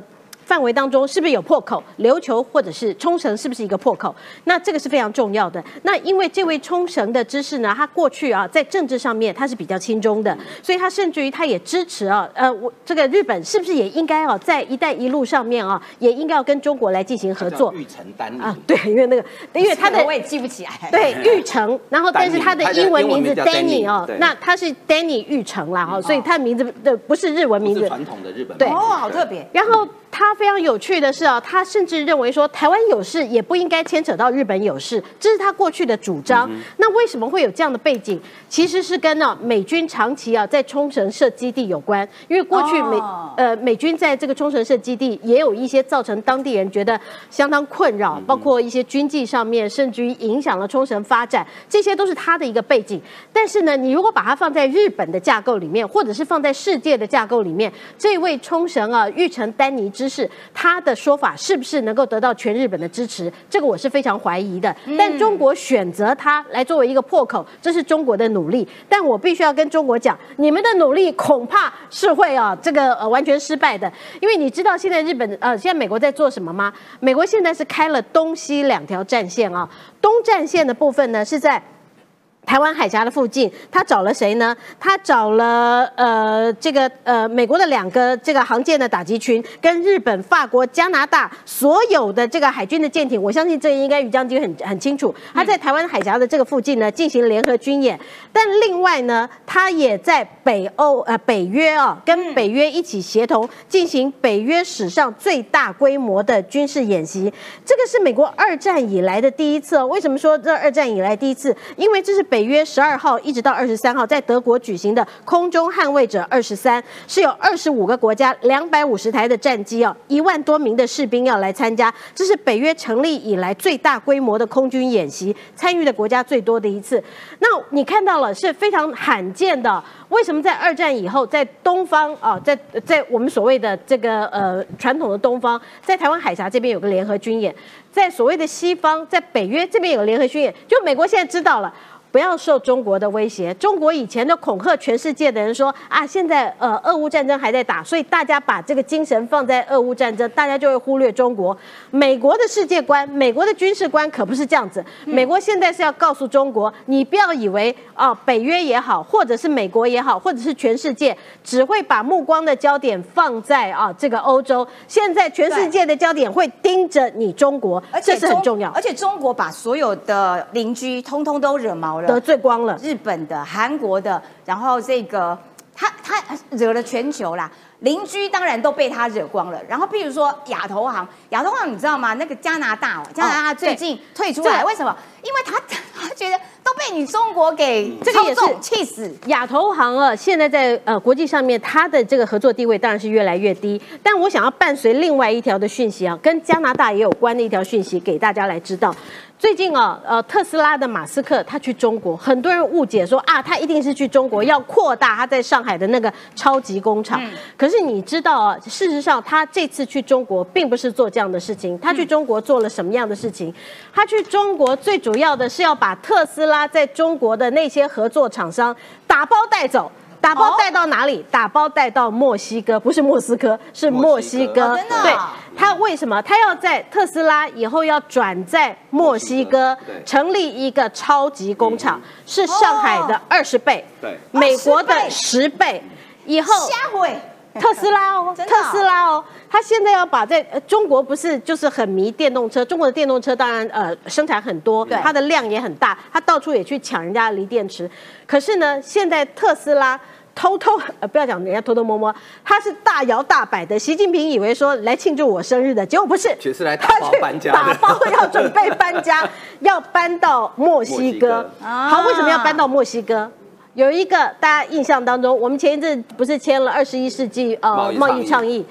范围当中是不是有破口？琉球或者是冲绳是不是一个破口？那这个是非常重要的。那因为这位冲绳的知识呢，他过去啊在政治上面他是比较亲中的，所以他甚至于他也支持啊，呃，我这个日本是不是也应该啊在“一带一路”上面啊，也应该要跟中国来进行合作？玉成丹啊，对，因为那个，因为他的我也记不起来。对，玉成，然后但是 他的英文名字 Danny 哦，那他是 Danny 玉成啦哈，所以他的名字的不是日文名字，传统的日本对哦，好特别。然后。他非常有趣的是啊，他甚至认为说台湾有事也不应该牵扯到日本有事，这是他过去的主张。那为什么会有这样的背景？其实是跟呢美军长期啊在冲绳设基地有关。因为过去美呃美军在这个冲绳设基地也有一些造成当地人觉得相当困扰，包括一些军纪上面，甚至于影响了冲绳发展，这些都是他的一个背景。但是呢，你如果把它放在日本的架构里面，或者是放在世界的架构里面，这位冲绳啊玉成丹尼。知识，他的说法是不是能够得到全日本的支持？这个我是非常怀疑的。但中国选择他来作为一个破口，这是中国的努力。但我必须要跟中国讲，你们的努力恐怕是会啊，这个呃完全失败的。因为你知道现在日本呃，现在美国在做什么吗？美国现在是开了东西两条战线啊，东战线的部分呢是在。台湾海峡的附近，他找了谁呢？他找了呃这个呃美国的两个这个航舰的打击群，跟日本、法国、加拿大所有的这个海军的舰艇。我相信这应该于将军很很清楚。他在台湾海峡的这个附近呢进行联合军演，但另外呢，他也在北欧呃北约啊跟北约一起协同进行北约史上最大规模的军事演习。这个是美国二战以来的第一次哦。为什么说这二战以来第一次？因为这是。北约十二号一直到二十三号，在德国举行的空中捍卫者二十三，是有二十五个国家、两百五十台的战机哦，一万多名的士兵要来参加，这是北约成立以来最大规模的空军演习，参与的国家最多的一次。那你看到了是非常罕见的。为什么在二战以后，在东方啊，在在我们所谓的这个呃传统的东方，在台湾海峡这边有个联合军演，在所谓的西方，在北约这边有个联合军演，就美国现在知道了。不要受中国的威胁。中国以前的恐吓全世界的人说啊，现在呃俄乌战争还在打，所以大家把这个精神放在俄乌战争，大家就会忽略中国。美国的世界观，美国的军事观可不是这样子。美国现在是要告诉中国，你不要以为啊，北约也好，或者是美国也好，或者是全世界，只会把目光的焦点放在啊这个欧洲。现在全世界的焦点会盯着你中国，这是很重要而。且中国把所有的邻居通通都惹毛了，得罪光了，日本的、韩国的，然后这个他他惹了全球啦，邻居当然都被他惹光了。然后譬如说亚投行，亚投行你知道吗？那个加拿大哦，加拿大最近退出来，这个为什么？因为他他觉得都被你中国给这个也是气死。亚投行啊，现在在呃国际上面，它的这个合作地位当然是越来越低。但我想要伴随另外一条的讯息啊，跟加拿大也有关的一条讯息给大家来知道。最近啊，呃，特斯拉的马斯克他去中国，很多人误解说啊，他一定是去中国要扩大他在上海的那个超级工厂。可是你知道啊，事实上他这次去中国并不是做这样的事情，他去中国做了什么样的事情？他去中国最主要的是要把特斯拉在中国的那些合作厂商打包带走。打包带到哪里？打包带到墨西哥，不是莫斯科，是墨西哥。对，他为什么？他要在特斯拉以后要转在墨西哥成立一个超级工厂，是上海的二十倍，对美国的哦10倍十倍。以后 特斯拉哦，特斯拉哦，他现在要把在呃中国不是就是很迷电动车，中国的电动车当然呃生产很多对，它的量也很大，他到处也去抢人家的锂电池。可是呢，现在特斯拉。偷偷 呃，不要讲人家偷偷摸摸，他是大摇大摆的。习近平以为说来庆祝我生日的，结果不是，其实是来打他去包搬家打包要准备搬家，要搬到墨西哥墨西。哥啊好，为什么要搬到墨西哥？有一个大家印象当中，我们前一阵不是签了二十一世纪呃贸易倡议，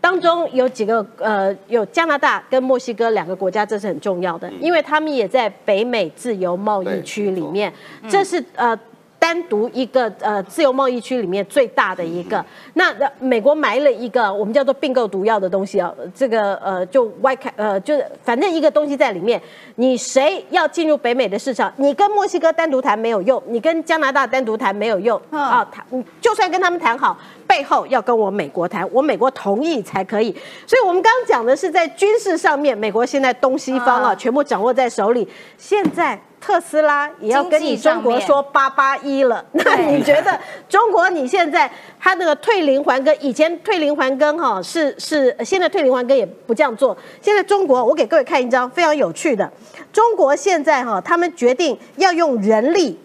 当中有几个呃有加拿大跟墨西哥两个国家，这是很重要的，因为他们也在北美自由贸易区里面，这是呃。单独一个呃自由贸易区里面最大的一个，那呃美国埋了一个我们叫做并购毒药的东西啊，这个呃就歪开呃就是反正一个东西在里面，你谁要进入北美的市场，你跟墨西哥单独谈没有用，你跟加拿大单独谈没有用嗯啊，谈你就算跟他们谈好，背后要跟我美国谈，我美国同意才可以。所以我们刚刚讲的是在军事上面，美国现在东西方啊嗯全部掌握在手里，现在。特斯拉也要跟你中国说八八一了，那 你觉得中国你现在它那个退零还耕，以前退零还耕哈是是，现在退零还耕也不这样做。现在中国，我给各位看一张非常有趣的，中国现在哈他们决定要用人力，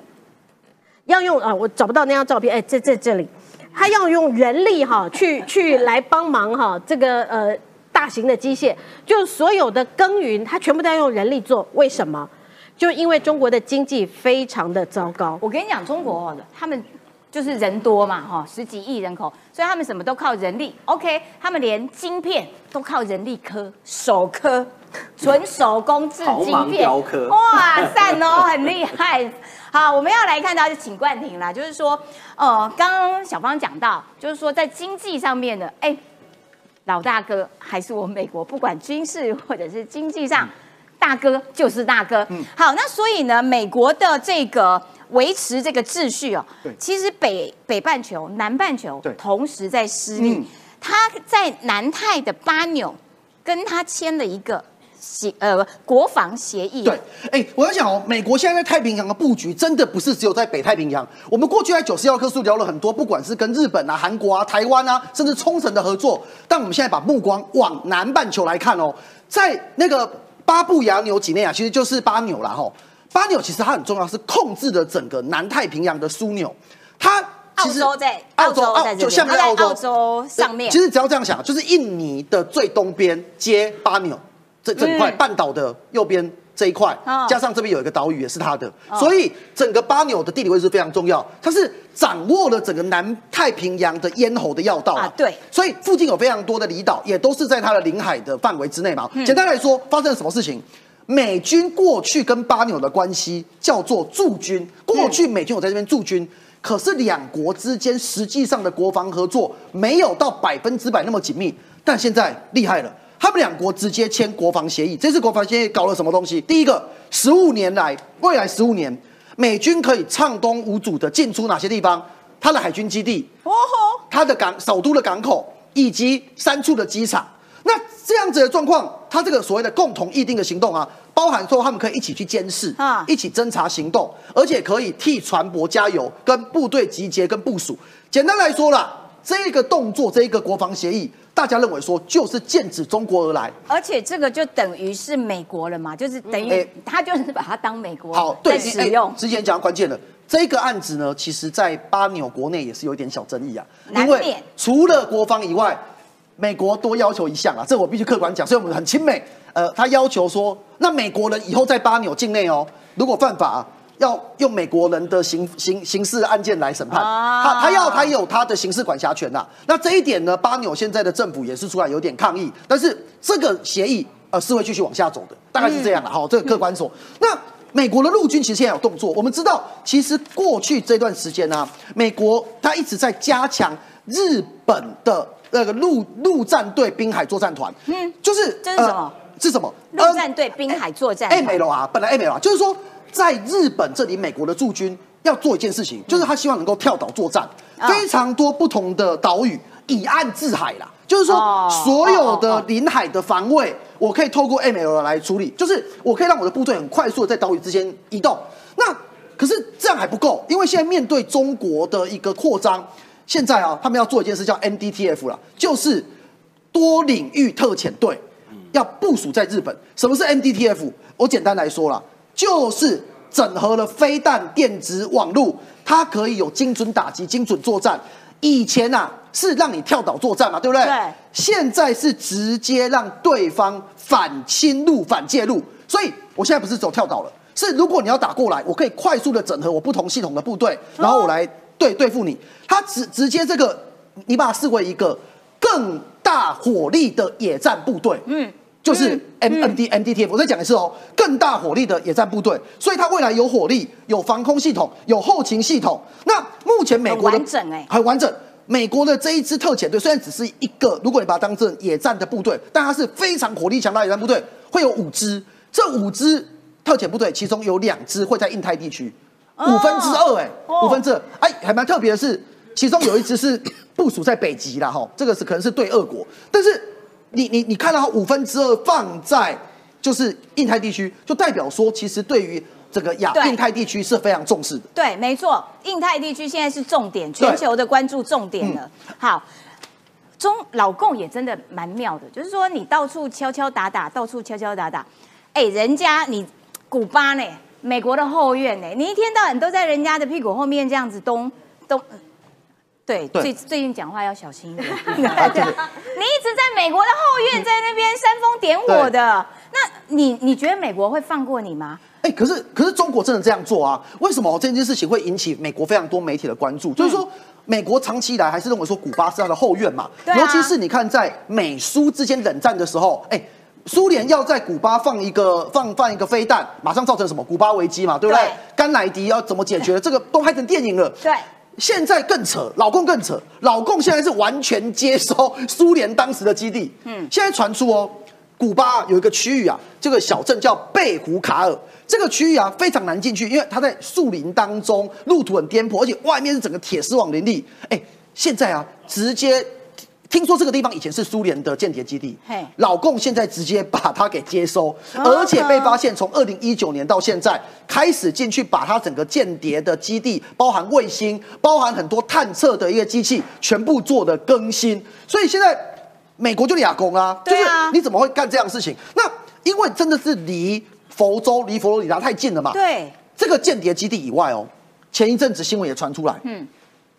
要用啊，我找不到那张照片，哎，在在这里，他要用人力哈去去来帮忙哈这个呃大型的机械，就所有的耕耘，他全部都要用人力做，为什么？就因为中国的经济非常的糟糕，我跟你讲，中国哦，他们就是人多嘛，哈，十几亿人口，所以他们什么都靠人力。OK，他们连晶片都靠人力科、手刻，纯手工制晶片。哇，塞哦，很厉害。好，我们要来看到就请冠廷啦，就是说，呃，刚刚小芳讲到，就是说在经济上面的，哎，老大哥还是我们美国，不管军事或者是经济上，大哥就是大哥。好，那所以呢，美国的这个维持这个秩序哦对，其实北北半球、南半球对同时在施力嗯。他在南太的巴纽跟他签了一个协呃国防协议。对，哎、我要讲哦，美国现在在太平洋的布局真的不是只有在北太平洋。我们过去在九十要科数聊了很多，不管是跟日本啊、韩国啊、台湾啊，甚至冲绳的合作，但我们现在把目光往南半球来看哦，在那个巴布亚纽几内亚，其实就是巴纽啦吼。巴纽其实它很重要，是控制了整个南太平洋的枢纽。它其实澳洲在澳洲就下面澳洲澳洲上面其实只要这样想，就是印尼的最东边接巴纽这整块嗯半岛的右边这一块哦，加上这边有一个岛屿也是它的，所以整个巴纽的地理位置非常重要，它是掌握了整个南太平洋的咽喉的要道啊对所以附近有非常多的离岛，也都是在它的领海的范围之内嘛。嗯简单来说，发生了什么事情？美军过去跟巴纽的关系叫做驻军，过去美军有在这边驻军，可是两国之间实际上的国防合作没有到百分之百那么紧密，但现在厉害了。他们两国直接签国防协议，这次国防协议搞了什么东西？第一个，十五年来，未来十五年，美军可以畅通无阻的进出哪些地方？它的海军基地，哦吼，它的港首都的港口以及三处的机场。那这样子的状况，它这个所谓的共同议定的行动啊，包含说他们可以一起去监视啊一起侦查行动，而且可以替船舶加油、跟部队集结、跟部署。简单来说啦，这个动作，这一个国防协议，大家认为说就是剑指中国而来。而且这个就等于是美国了嘛，就是等于哎他就是把它当美国好，对，在使用哎。之前讲到关键了。这个案子呢，其实在巴纽国内也是有一点小争议啊，因为除了国防以外，美国多要求一项啊，这我必须客观讲，所以我们很亲美。呃，他要求说，那美国人以后在巴纽境内哦，如果犯法、要用美国人的刑刑刑事案件来审判，啊。他他要他有他的刑事管辖权呐、那这一点呢，巴纽现在的政府也是出来有点抗议，但是这个协议呃是会继续往下走的，大概是这样的。好，这个客观说，那。美国的陆军其实现在有动作，我们知道，其实过去这段时间呢、美国他一直在加强日本的那个陆陆战队滨海作战团，嗯，就是这是什么？是什么？陆战队滨海作战哎 M L 啊，本来 M L 啊，就是说在日本这里，美国的驻军要做一件事情，就是他希望能够跳岛作战，啊非常多不同的岛屿，以岸制海啦。就是说哦，所有的临海的防卫，我可以透过 M L 来处理，就是我可以让我的部队很快速的在岛屿之间移动。那可是这样还不够，因为现在面对中国的一个扩张，现在啊，他们要做一件事叫 M D T F 了，就是多领域特遣队要部署在日本。什么是 MDTF？我简单来说啦，就是整合了飞弹、电子、网络，它可以有精准打击、精准作战。以前呐、啊、是让你跳岛作战嘛，对不对？对现在是直接让对方反侵入、反介入。所以我现在不是走跳岛了，是如果你要打过来，我可以快速的整合我不同系统的部队，然后我来对对付你。它直直接这个，你把它视为一个更大火力的野战部队，嗯，就是 M M D M D T F。我再讲一次哦，更大火力的野战部队，所以它未来有火力、有防空系统、有后勤系统。那目前美国的很完整欸很完整。美国的这一支特遣队虽然只是一个，如果你把它当成野战的部队，但它是非常火力强大的野战部队，会有五支。这五支特遣部队，其中有两支会在印太地区，五分之二，哎，哦五分之二，哎，还蛮特别的是，其中有一支是 部署在北极啦，哈，这个是可能是对俄国，但是你你你看到它五分之二放在就是印太地区，就代表说，其实对于这个亚印太地区是非常重视的。对，没错，印太地区现在是重点，全球的关注重点了。好，中老共也真的蛮妙的，就是说你到处敲敲打打，到处敲敲打打，哎，人家你古巴呢，美国的后院呢，你一天到晚都在人家的屁股后面这样子东东。对，最最近讲话要小心一点。啊对你一直在美国的后院，在那边煽风点火的，那你你觉得美国会放过你吗？哎、可是可是中国真的这样做啊？为什么这件事情会引起美国非常多媒体的关注？就是说，美国长期以来还是认为说古巴是他的后院嘛，啊尤其是你看在美苏之间冷战的时候，哎、苏联要在古巴放一个放放一个飞弹，马上造成什么古巴危机嘛，对不对？对甘乃迪要怎么解决？这个都拍成电影了。对，现在更扯，老共更扯，老共现在是完全接收 苏联当时的基地。嗯，现在传出哦，古巴有一个区域啊，这个小镇叫贝胡卡尔，这个区域啊非常难进去，因为它在树林当中，路途很颠簸，而且外面是整个铁丝网林立。哎，现在啊，直接听说这个地方以前是苏联的间谍基地，老共现在直接把它给接收，而且被发现从二零一九年到现在开始进去把它整个间谍的基地，包含卫星，包含很多探测的一个机器，全部做的更新。所以现在美国就俩攻啊，对啊就是你怎么会干这样的事情？那因为真的是离佛州、离佛罗里达太近了嘛。对，这个间谍基地以外哦，前一阵子新闻也传出来，嗯，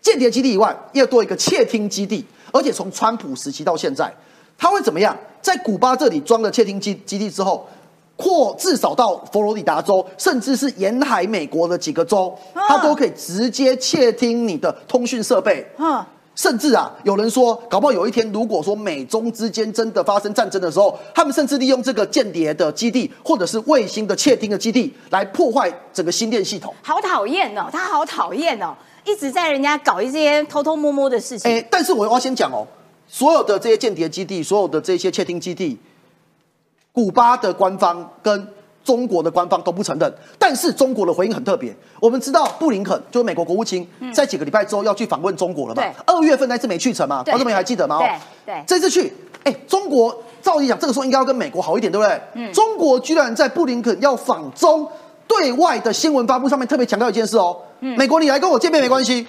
间谍基地以外又多一个窃听基地，而且从川普时期到现在，他会怎么样？在古巴这里装了窃听基基地之后，扩至少到佛罗里达州，甚至是沿海美国的几个州，他都可以直接窃听你的通讯设备。嗯，甚至啊，有人说，搞不好有一天，如果说美中之间真的发生战争的时候，他们甚至利用这个间谍的基地，或者是卫星的窃听的基地，来破坏整个新电系统。好讨厌哦，他好讨厌哦，一直在人家搞一些偷偷摸摸的事情。哎、但是我要先讲哦，所有的这些间谍基地，所有的这些窃听基地，古巴的官方跟中国的官方都不承认，但是中国的回应很特别。我们知道布林肯就是美国国务卿，在几个礼拜之后要去访问中国了嘛对？二月份那次没去成嘛？对观众朋友还记得吗？对这次去，哎，中国照理讲，这个时候应该要跟美国好一点，对不对？嗯中国居然在布林肯要访中对外的新闻发布上面特别强调一件事哦，嗯美国你来跟我见面没关系。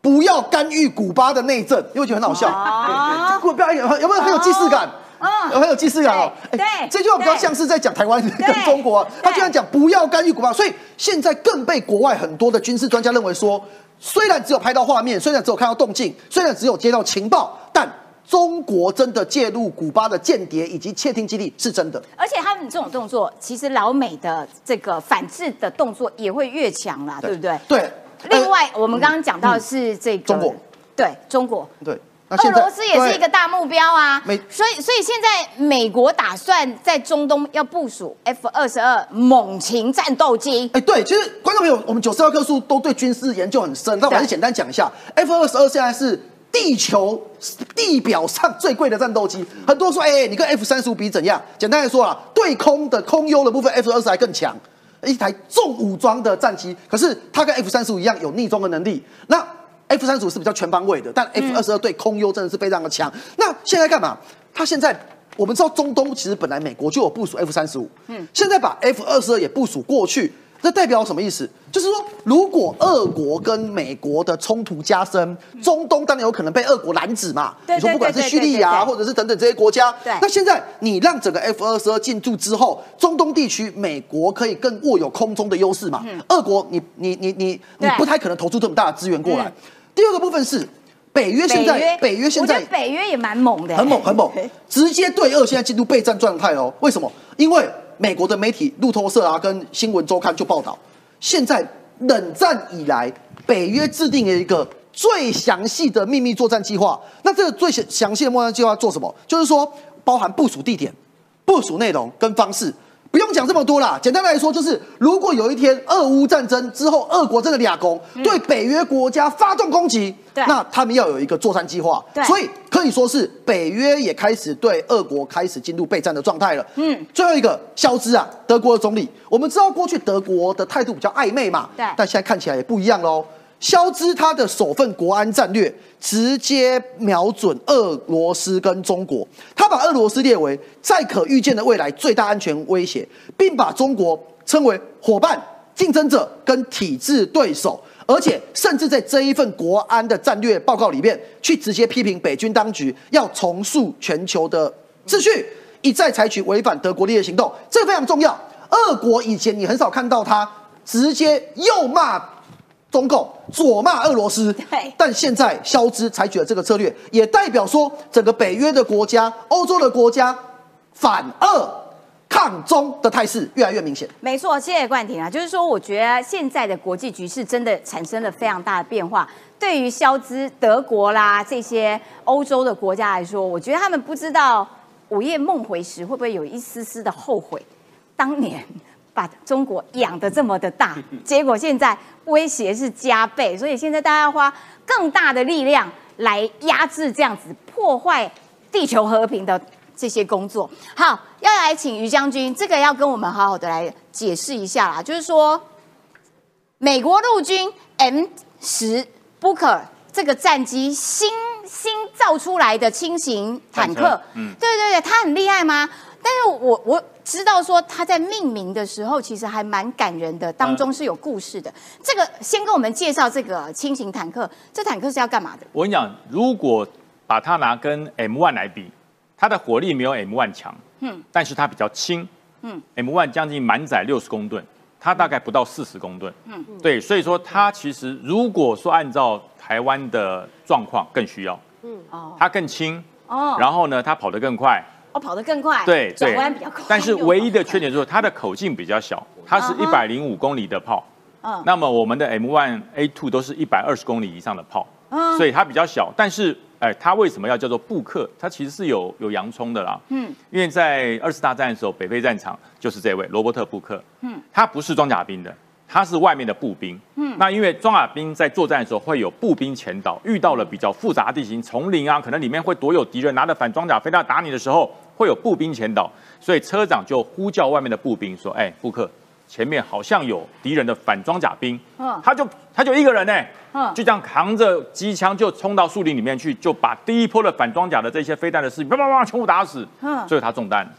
不要干预古巴的内政，因为觉得很好笑。哦不要有有没有很有既视感？哦有很有既视感哦。对哎这句话比较像是在讲台湾跟中国啊。他居然讲不要干预古巴，所以现在更被国外很多的军事专家认为说，虽然只有拍到画面，虽然只有看到动静，虽然只有接到情报，但中国真的介入古巴的间谍以及窃听基地是真的。而且他们这种动作，其实老美的这个反制的动作也会越强啦，对不对？对。另外，我们刚刚讲到是这个中国，对中国，呃，对。那俄罗斯也是一个大目标啊没，所以所以现在美国打算在中东要部署 F 二十二猛禽战斗机，哎，对，其实观众朋友，我们九十二棵树都对军事研究很深，那我还是简单讲一下，F 二十二现在是地球地表上最贵的战斗机，很多人说，哎，你跟 F 三十五比怎样？简单来说啊，对空的空优的部分，F 二十还更强，一台重武装的战机，可是它跟 F 三十五一样有逆装的能力。那 F 三十五是比较全方位的，但 F 二十二对空优真的是非常的强。那现在干嘛？它现在我们知道中东其实本来美国就有部署 F 三十五，嗯，现在把 F 二十二也部署过去，这代表什么意思？就是说，如果俄国跟美国的冲突加深，中东当然有可能被俄国拦止嘛。你说不管是叙利亚或者是等等这些国家，那现在你让整个 F 二十二进驻之后，中东地区美国可以更握有空中的优势嘛？俄国你你你你你不太可能投出这么大的资源过来。嗯第二个部分是北约现在北约现在北约也蛮猛的，很猛很猛，直接对俄现在进入备战状态哦。为什么？因为美国的媒体路透社啊跟新闻周刊就报道，现在冷战以来，北约制定了一个最详细的秘密作战计划。那这个最详详细的作战计划做什么？就是说包含部署地点、部署内容跟方式。不用讲这么多啦，简单来说就是，如果有一天俄乌战争之后，俄国真的俩攻，对北约国家发动攻击，对那他们要有一个作战计划。所以可以说是北约也开始对俄国开始进入备战的状态了。嗯，最后一个肖兹啊，德国的总理，我们知道过去德国的态度比较暧昧嘛，对但现在看起来也不一样喽。肖兹他的首份国安战略直接瞄准俄罗斯跟中国，他把俄罗斯列为在可预见的未来最大安全威胁，并把中国称为伙伴、竞争者跟体制对手。而且甚至在这一份国安的战略报告里面，去直接批评北军当局要重塑全球的秩序，一再采取违反德国利益行动，这个非常重要。俄国以前你很少看到他直接又骂中共，左骂俄罗斯，但现在肖兹采取了这个策略，也代表说整个北约的国家、欧洲的国家反俄抗中的态势越来越明显。没错，谢谢冠廷啊，就是说，我觉得现在的国际局势真的产生了非常大的变化。对于肖兹、德国啦这些欧洲的国家来说，我觉得他们不知道午夜梦回时会不会有一丝丝的后悔，当年把中国养得这么的大，结果现在威胁是加倍，所以现在大家要花更大的力量来压制这样子破坏地球和平的这些工作。好，要来请于将军，这个要跟我们好好的来解释一下啦，就是说，美国陆军 M 十 Booker 这个战机新新造出来的轻型坦克坦克，嗯对对对，它很厉害吗？但是我我知道说他在命名的时候其实还蛮感人的，当中是有故事的。这个先跟我们介绍这个轻型坦克，这坦克是要干嘛的？我跟你讲，如果把它拿跟 M1 来比，它的火力没有 M1 强，嗯。但是它比较轻，嗯，M1 将近满载六十公吨，它大概不到四十公吨，嗯。对，所以说它其实如果说按照台湾的状况更需要，嗯。哦。它更轻，哦，然后呢，它跑得更快，哦跑得更快，对对。转弯比较快，但是唯一的缺点就是它的口径比较小，它是一百零五公里的炮，嗯。那么我们的 M1 A2 都是一百二十公里以上的炮，嗯。所以它比较小，但是哎，它为什么要叫做布克？它其实是有有洋葱的啦，嗯。因为在二次大战的时候，北非战场就是这位罗伯特布克，嗯。他不是装甲兵的，他是外面的步兵，嗯那因为装甲兵在作战的时候会有步兵前导，遇到了比较复杂的地形，丛林啊，可能里面会躲有敌人，拿着反装甲飞弹打你的时候，会有步兵前导，所以车长就呼叫外面的步兵说：“哎，布克，前面好像有敌人的反装甲兵。”嗯他就他就一个人呢，嗯就这样扛着机枪就冲到树林里面去，就把第一波的反装甲的这些飞弹的士兵叭叭叭全部打死。嗯最后他中弹。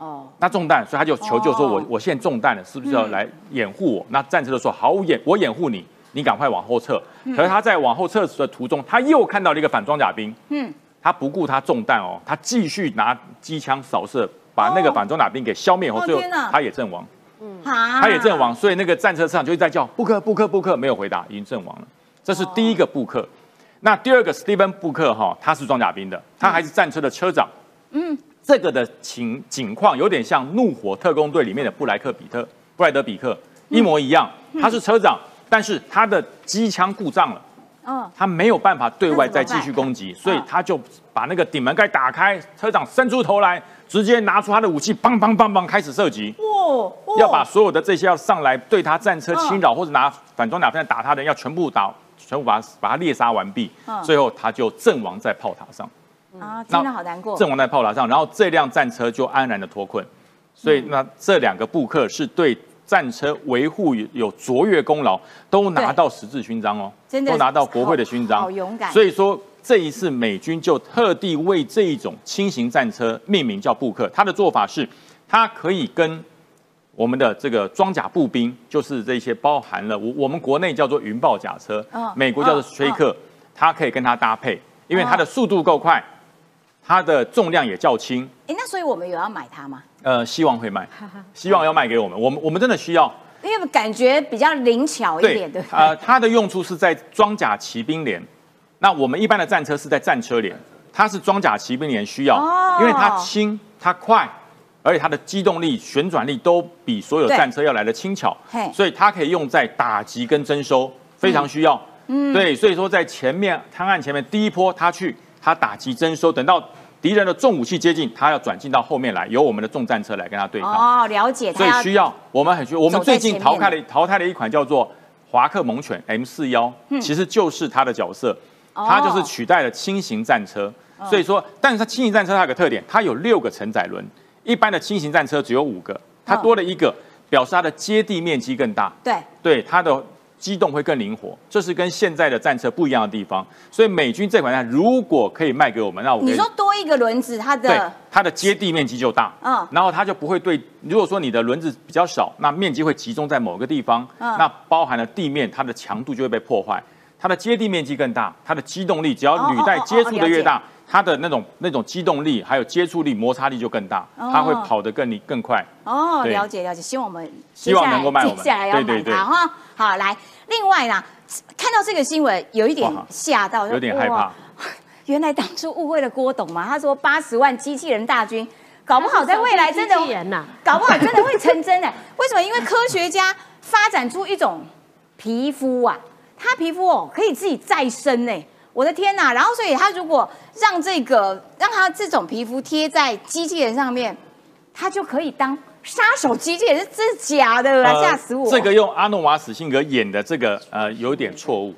哦，那中弹，所以他就求救说我：“哦。我现在中弹了，是不是要来掩护我？”那战车就说：“好，我掩我掩护你，你赶快往后撤。”可是他在往后撤的途中，他又看到了一个反装甲兵，嗯，他不顾他中弹哦，他继续拿机枪扫射，把那个哦反装甲兵给消灭后，最后他也阵亡，嗯。他也阵亡，所以那个战车上就一直在叫布克布克布克，没有回答，已经阵亡了。这是第一个布克。那第二个史蒂芬布克哈，他是装甲兵的，他还是战车的车长。嗯，这个的情景况有点像《怒火特工队》里面的布莱克比特、布莱德比克一模一样。他是车长，但是他的机枪故障了。嗯，他没有办法对外再继续攻击，所以嗯他就把那个顶门盖打开，车长伸出头来，直接拿出他的武器，梆梆梆梆开始射击，哇，要把所有的这些要上来对他战车侵嗯扰或者拿反装甲飞弹打他的人，要全部打，全部把他把他猎杀完毕，嗯最后他就阵亡在炮塔上。啊，真的好难过。阵亡在炮塔上，然后这辆战车就安然的脱困。所以那这两个布克是对战车维护有有卓越功劳，都拿到十字勋章哦，都拿到国会的勋章，好好勇敢。所以说这一次美军就特地为这一种轻型战车命名叫布克，他的做法是，它可以跟我们的这个装甲步兵，就是这些包含了我我们国内叫做云豹甲车，嗯美国叫做嗯。崔克，它可以跟它搭配，因为它的速度够快，它的重量也较轻，哎，那所以我们有要买它吗？呃，希望会卖，希望要卖给我们，我们我们真的需要。因为感觉比较灵巧一点，对不对？呃，它的用处是在装甲骑兵连，那我们一般的战车是在战车连，它是装甲骑兵连需要，哦因为它轻，它快。而且它的机动力、旋转力都比所有对战车要来的轻巧，所以它可以用在打击跟征收，非常需要。嗯，对，所以说在前面滩岸前面第一波，它去它打击征收，等到敌人的重武器接近，他要转进到后面来，由我们的重战车来跟他对抗。哦，了解，所以需要我们很需要。我们最近淘汰了淘汰了一款叫做华克猛犬 M 四幺，嗯其实就是它的角色，哦它就是取代了轻型战车。所以说，但是它轻型战车它有个特点，它有六个承载轮，一般的轻型战车只有五个，它嗯多了一个，表示它的接地面积更大，对，对它的。机动会更灵活，这是跟现在的战车不一样的地方。所以美军这款战如果可以卖给我们，那我你说多一个轮子，它对的它的接地面积就大，嗯嗯，然后它就不会对，如果说你的轮子比较少，那面积会集中在某个地方，嗯那包含了地面，它的强度就会被破坏。它的接地面积更大，它的机动力只要履带接触的越大，它的那种那种机动力还有接触力、摩擦力就更大，哦它会跑得更更快。哦，对了解了解，希望我们希望能够卖我们接下来要买对对对它哈。好，来，另外呢，看到这个新闻有一点哇吓到，有点害怕。原来当初误会了郭董嘛，他说八十万机器人大军，搞不好在未来真的 搞不好真的会成真哎！为什么？因为科学家发展出一种皮肤啊，它皮肤哦可以自己再生哎！我的天呐！然后所以他如果让这个让他这种皮肤贴在机器人上面，他就可以当杀手机器人，是真的假的啊？吓死我！呃这个用阿诺瓦史辛格演的这个呃有点错误，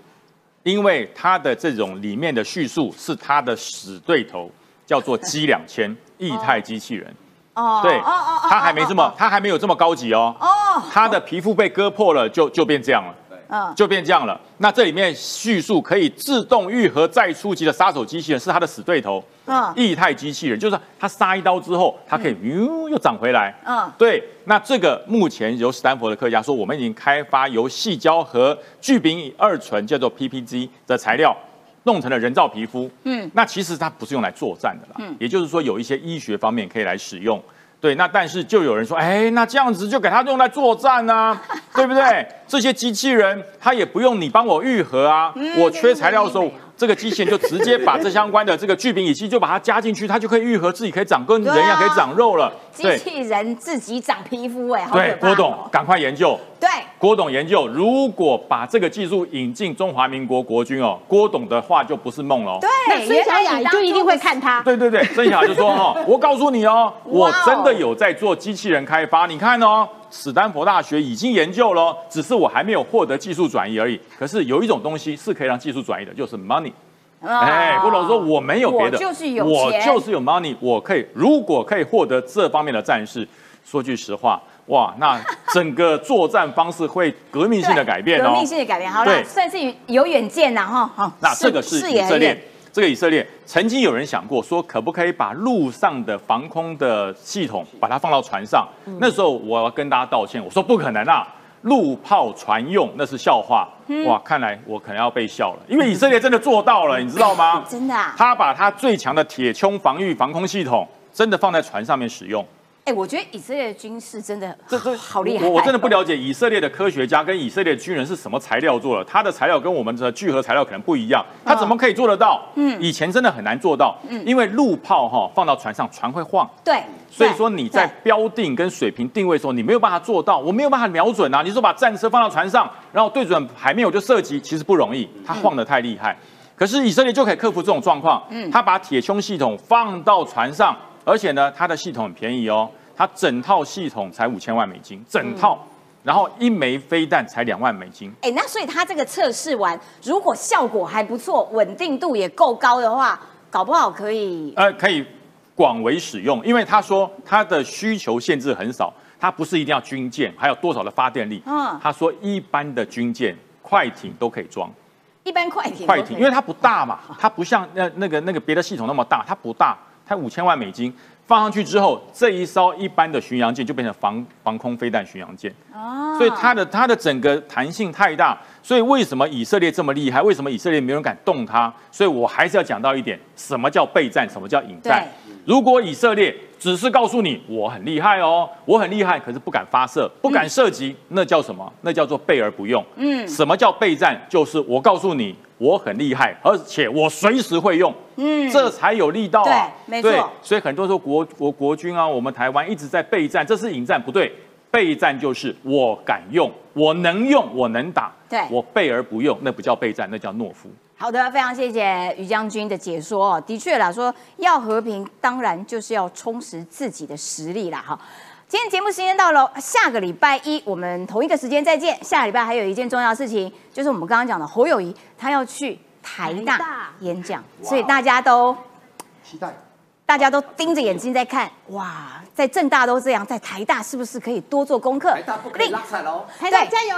因为他的这种里面的叙述是他的死对头，叫做 G 两千液态机器人。哦对，哦哦哦他还没这么哦，他还没有这么高级哦。哦，他的皮肤被割破了，就就变这样了。嗯，就变这样了。那这里面叙述可以自动愈合再出击的杀手机器人是他的死对头，嗯液态机器人，就是他杀一刀之后，它可以哟又长回来。嗯对。那这个目前由斯坦福的科学家说，我们已经开发由细胶和聚丙乙二醇叫做 PPG 的材料。弄成了人造皮肤，嗯嗯，那其实它不是用来作战的啦，嗯也就是说有一些医学方面可以来使用，对，那但是就有人说，哎，那这样子就给它用来作战啊，对不对？这些机器人它也不用你帮我愈合啊，我缺材料的时候，这个机器人就直接把这相关的这个聚丙乙烯就把它加进去，它就可以愈合自己，可以长跟人一样可以长肉了。机器人自己长皮肤，哎，对，郭董哦赶快研究。对，郭董研究，如果把这个技术引进中华民国国军哦，郭董的话就不是梦了对。那对，孙小雅就一定会看他。对对对，孙小雅就说哈、我告诉你哦我真的有在做机器人开发，你看哦，史丹佛大学已经研究了哦，只是我还没有获得技术转移而已。可是有一种东西是可以让技术转移的，就是 money。啊哎，郭董说我没有别的，我就是有钱我就是有 money，我可以如果可以获得这方面的战士，说句实话，哇，那整个作战方式会革命性的改变哦 革命。性的改变。好了，算是有远见呐哈。好那这个是以色列这个以色列曾经有人想过说，可不可以把陆上的防空的系统把它放到船上？嗯那时候我要跟大家道歉，我说不可能啊，陆炮船用那是笑话。嗯哇，看来我可能要被笑了，因为以色列真的做到了，你知道吗？真的啊。他把他最强的铁穹防御防空系统真的放在船上面使用。哎，我觉得以色列的军事真的这这好厉害。我我真的不了解以色列的科学家跟以色列军人是什么材料做的，他的材料跟我们的聚合材料可能不一样，他怎么可以做得到？嗯，以前真的很难做到，嗯，因为陆炮哈放到船上，船会晃，对，所以说你在标定跟水平定位的时候，你没有办法做到，我没有办法瞄准啊。你说把战车放到船上，然后对准海面我就射击，其实不容易，它晃得太厉害。可是以色列就可以克服这种状况，嗯，他把铁穹系统放到船上，而且呢，它的系统很便宜哦，它整套系统才五千万美金，整套，然后一枚飞弹才两万美金。哎，那所以它这个测试完，如果效果还不错，稳定度也够高的话，搞不好可以。呃，可以广为使用，因为他说它的需求限制很少，它不是一定要军舰，还有多少的发电力。嗯他说一般的军舰、快艇都可以装，一般快艇快艇，因为它不大嘛，它不像那那个那个别的系统那么大，它不大，它五千万美金放上去之后，这一艘一般的巡洋舰就变成防防空飞弹巡洋舰。哦所以它的它的整个弹性太大，所以为什么以色列这么厉害？为什么以色列没有人敢动它？所以我还是要讲到一点，什么叫备战，什么叫引战。如果以色列只是告诉你我很厉害哦，我很厉害，可是不敢发射，不敢射击，那叫什么？那叫做备而不用。嗯，什么叫备战？就是我告诉你我很厉害，而且我随时会用。嗯，这才有力道啊。对没错所以很多时候国国国军啊，我们台湾一直在备战，这是引战，不对。备战就是我敢用，我能用，我能打。对我备而不用，那不叫备战，那叫懦夫。好的，非常谢谢于将军的解说哦。的确啦，说要和平，当然就是要充实自己的实力啦。哈，今天节目时间到了，下个礼拜一我们同一个时间再见。下个礼拜还有一件重要的事情，就是我们刚刚讲的侯友谊他要去台大演讲，所以大家都期待。大家都盯着眼睛在看，哇，在正大都这样，在台大是不是可以多做功课？台大不可以拉彩喽！台大加油！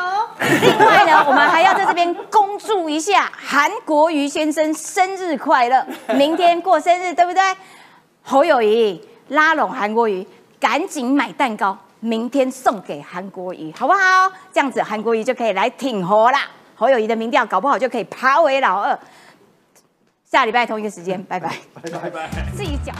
另外呢，我们还要在这边恭祝一下韩国瑜先生生日快乐，明天过生日，对不对？侯友谊拉拢韩国瑜，赶紧买蛋糕，明天送给韩国瑜，好不好？这样子韩国瑜就可以来挺侯啦。侯友谊的民调搞不好就可以爬为老二。下礼拜同一个时间，拜拜，拜拜。自己讲。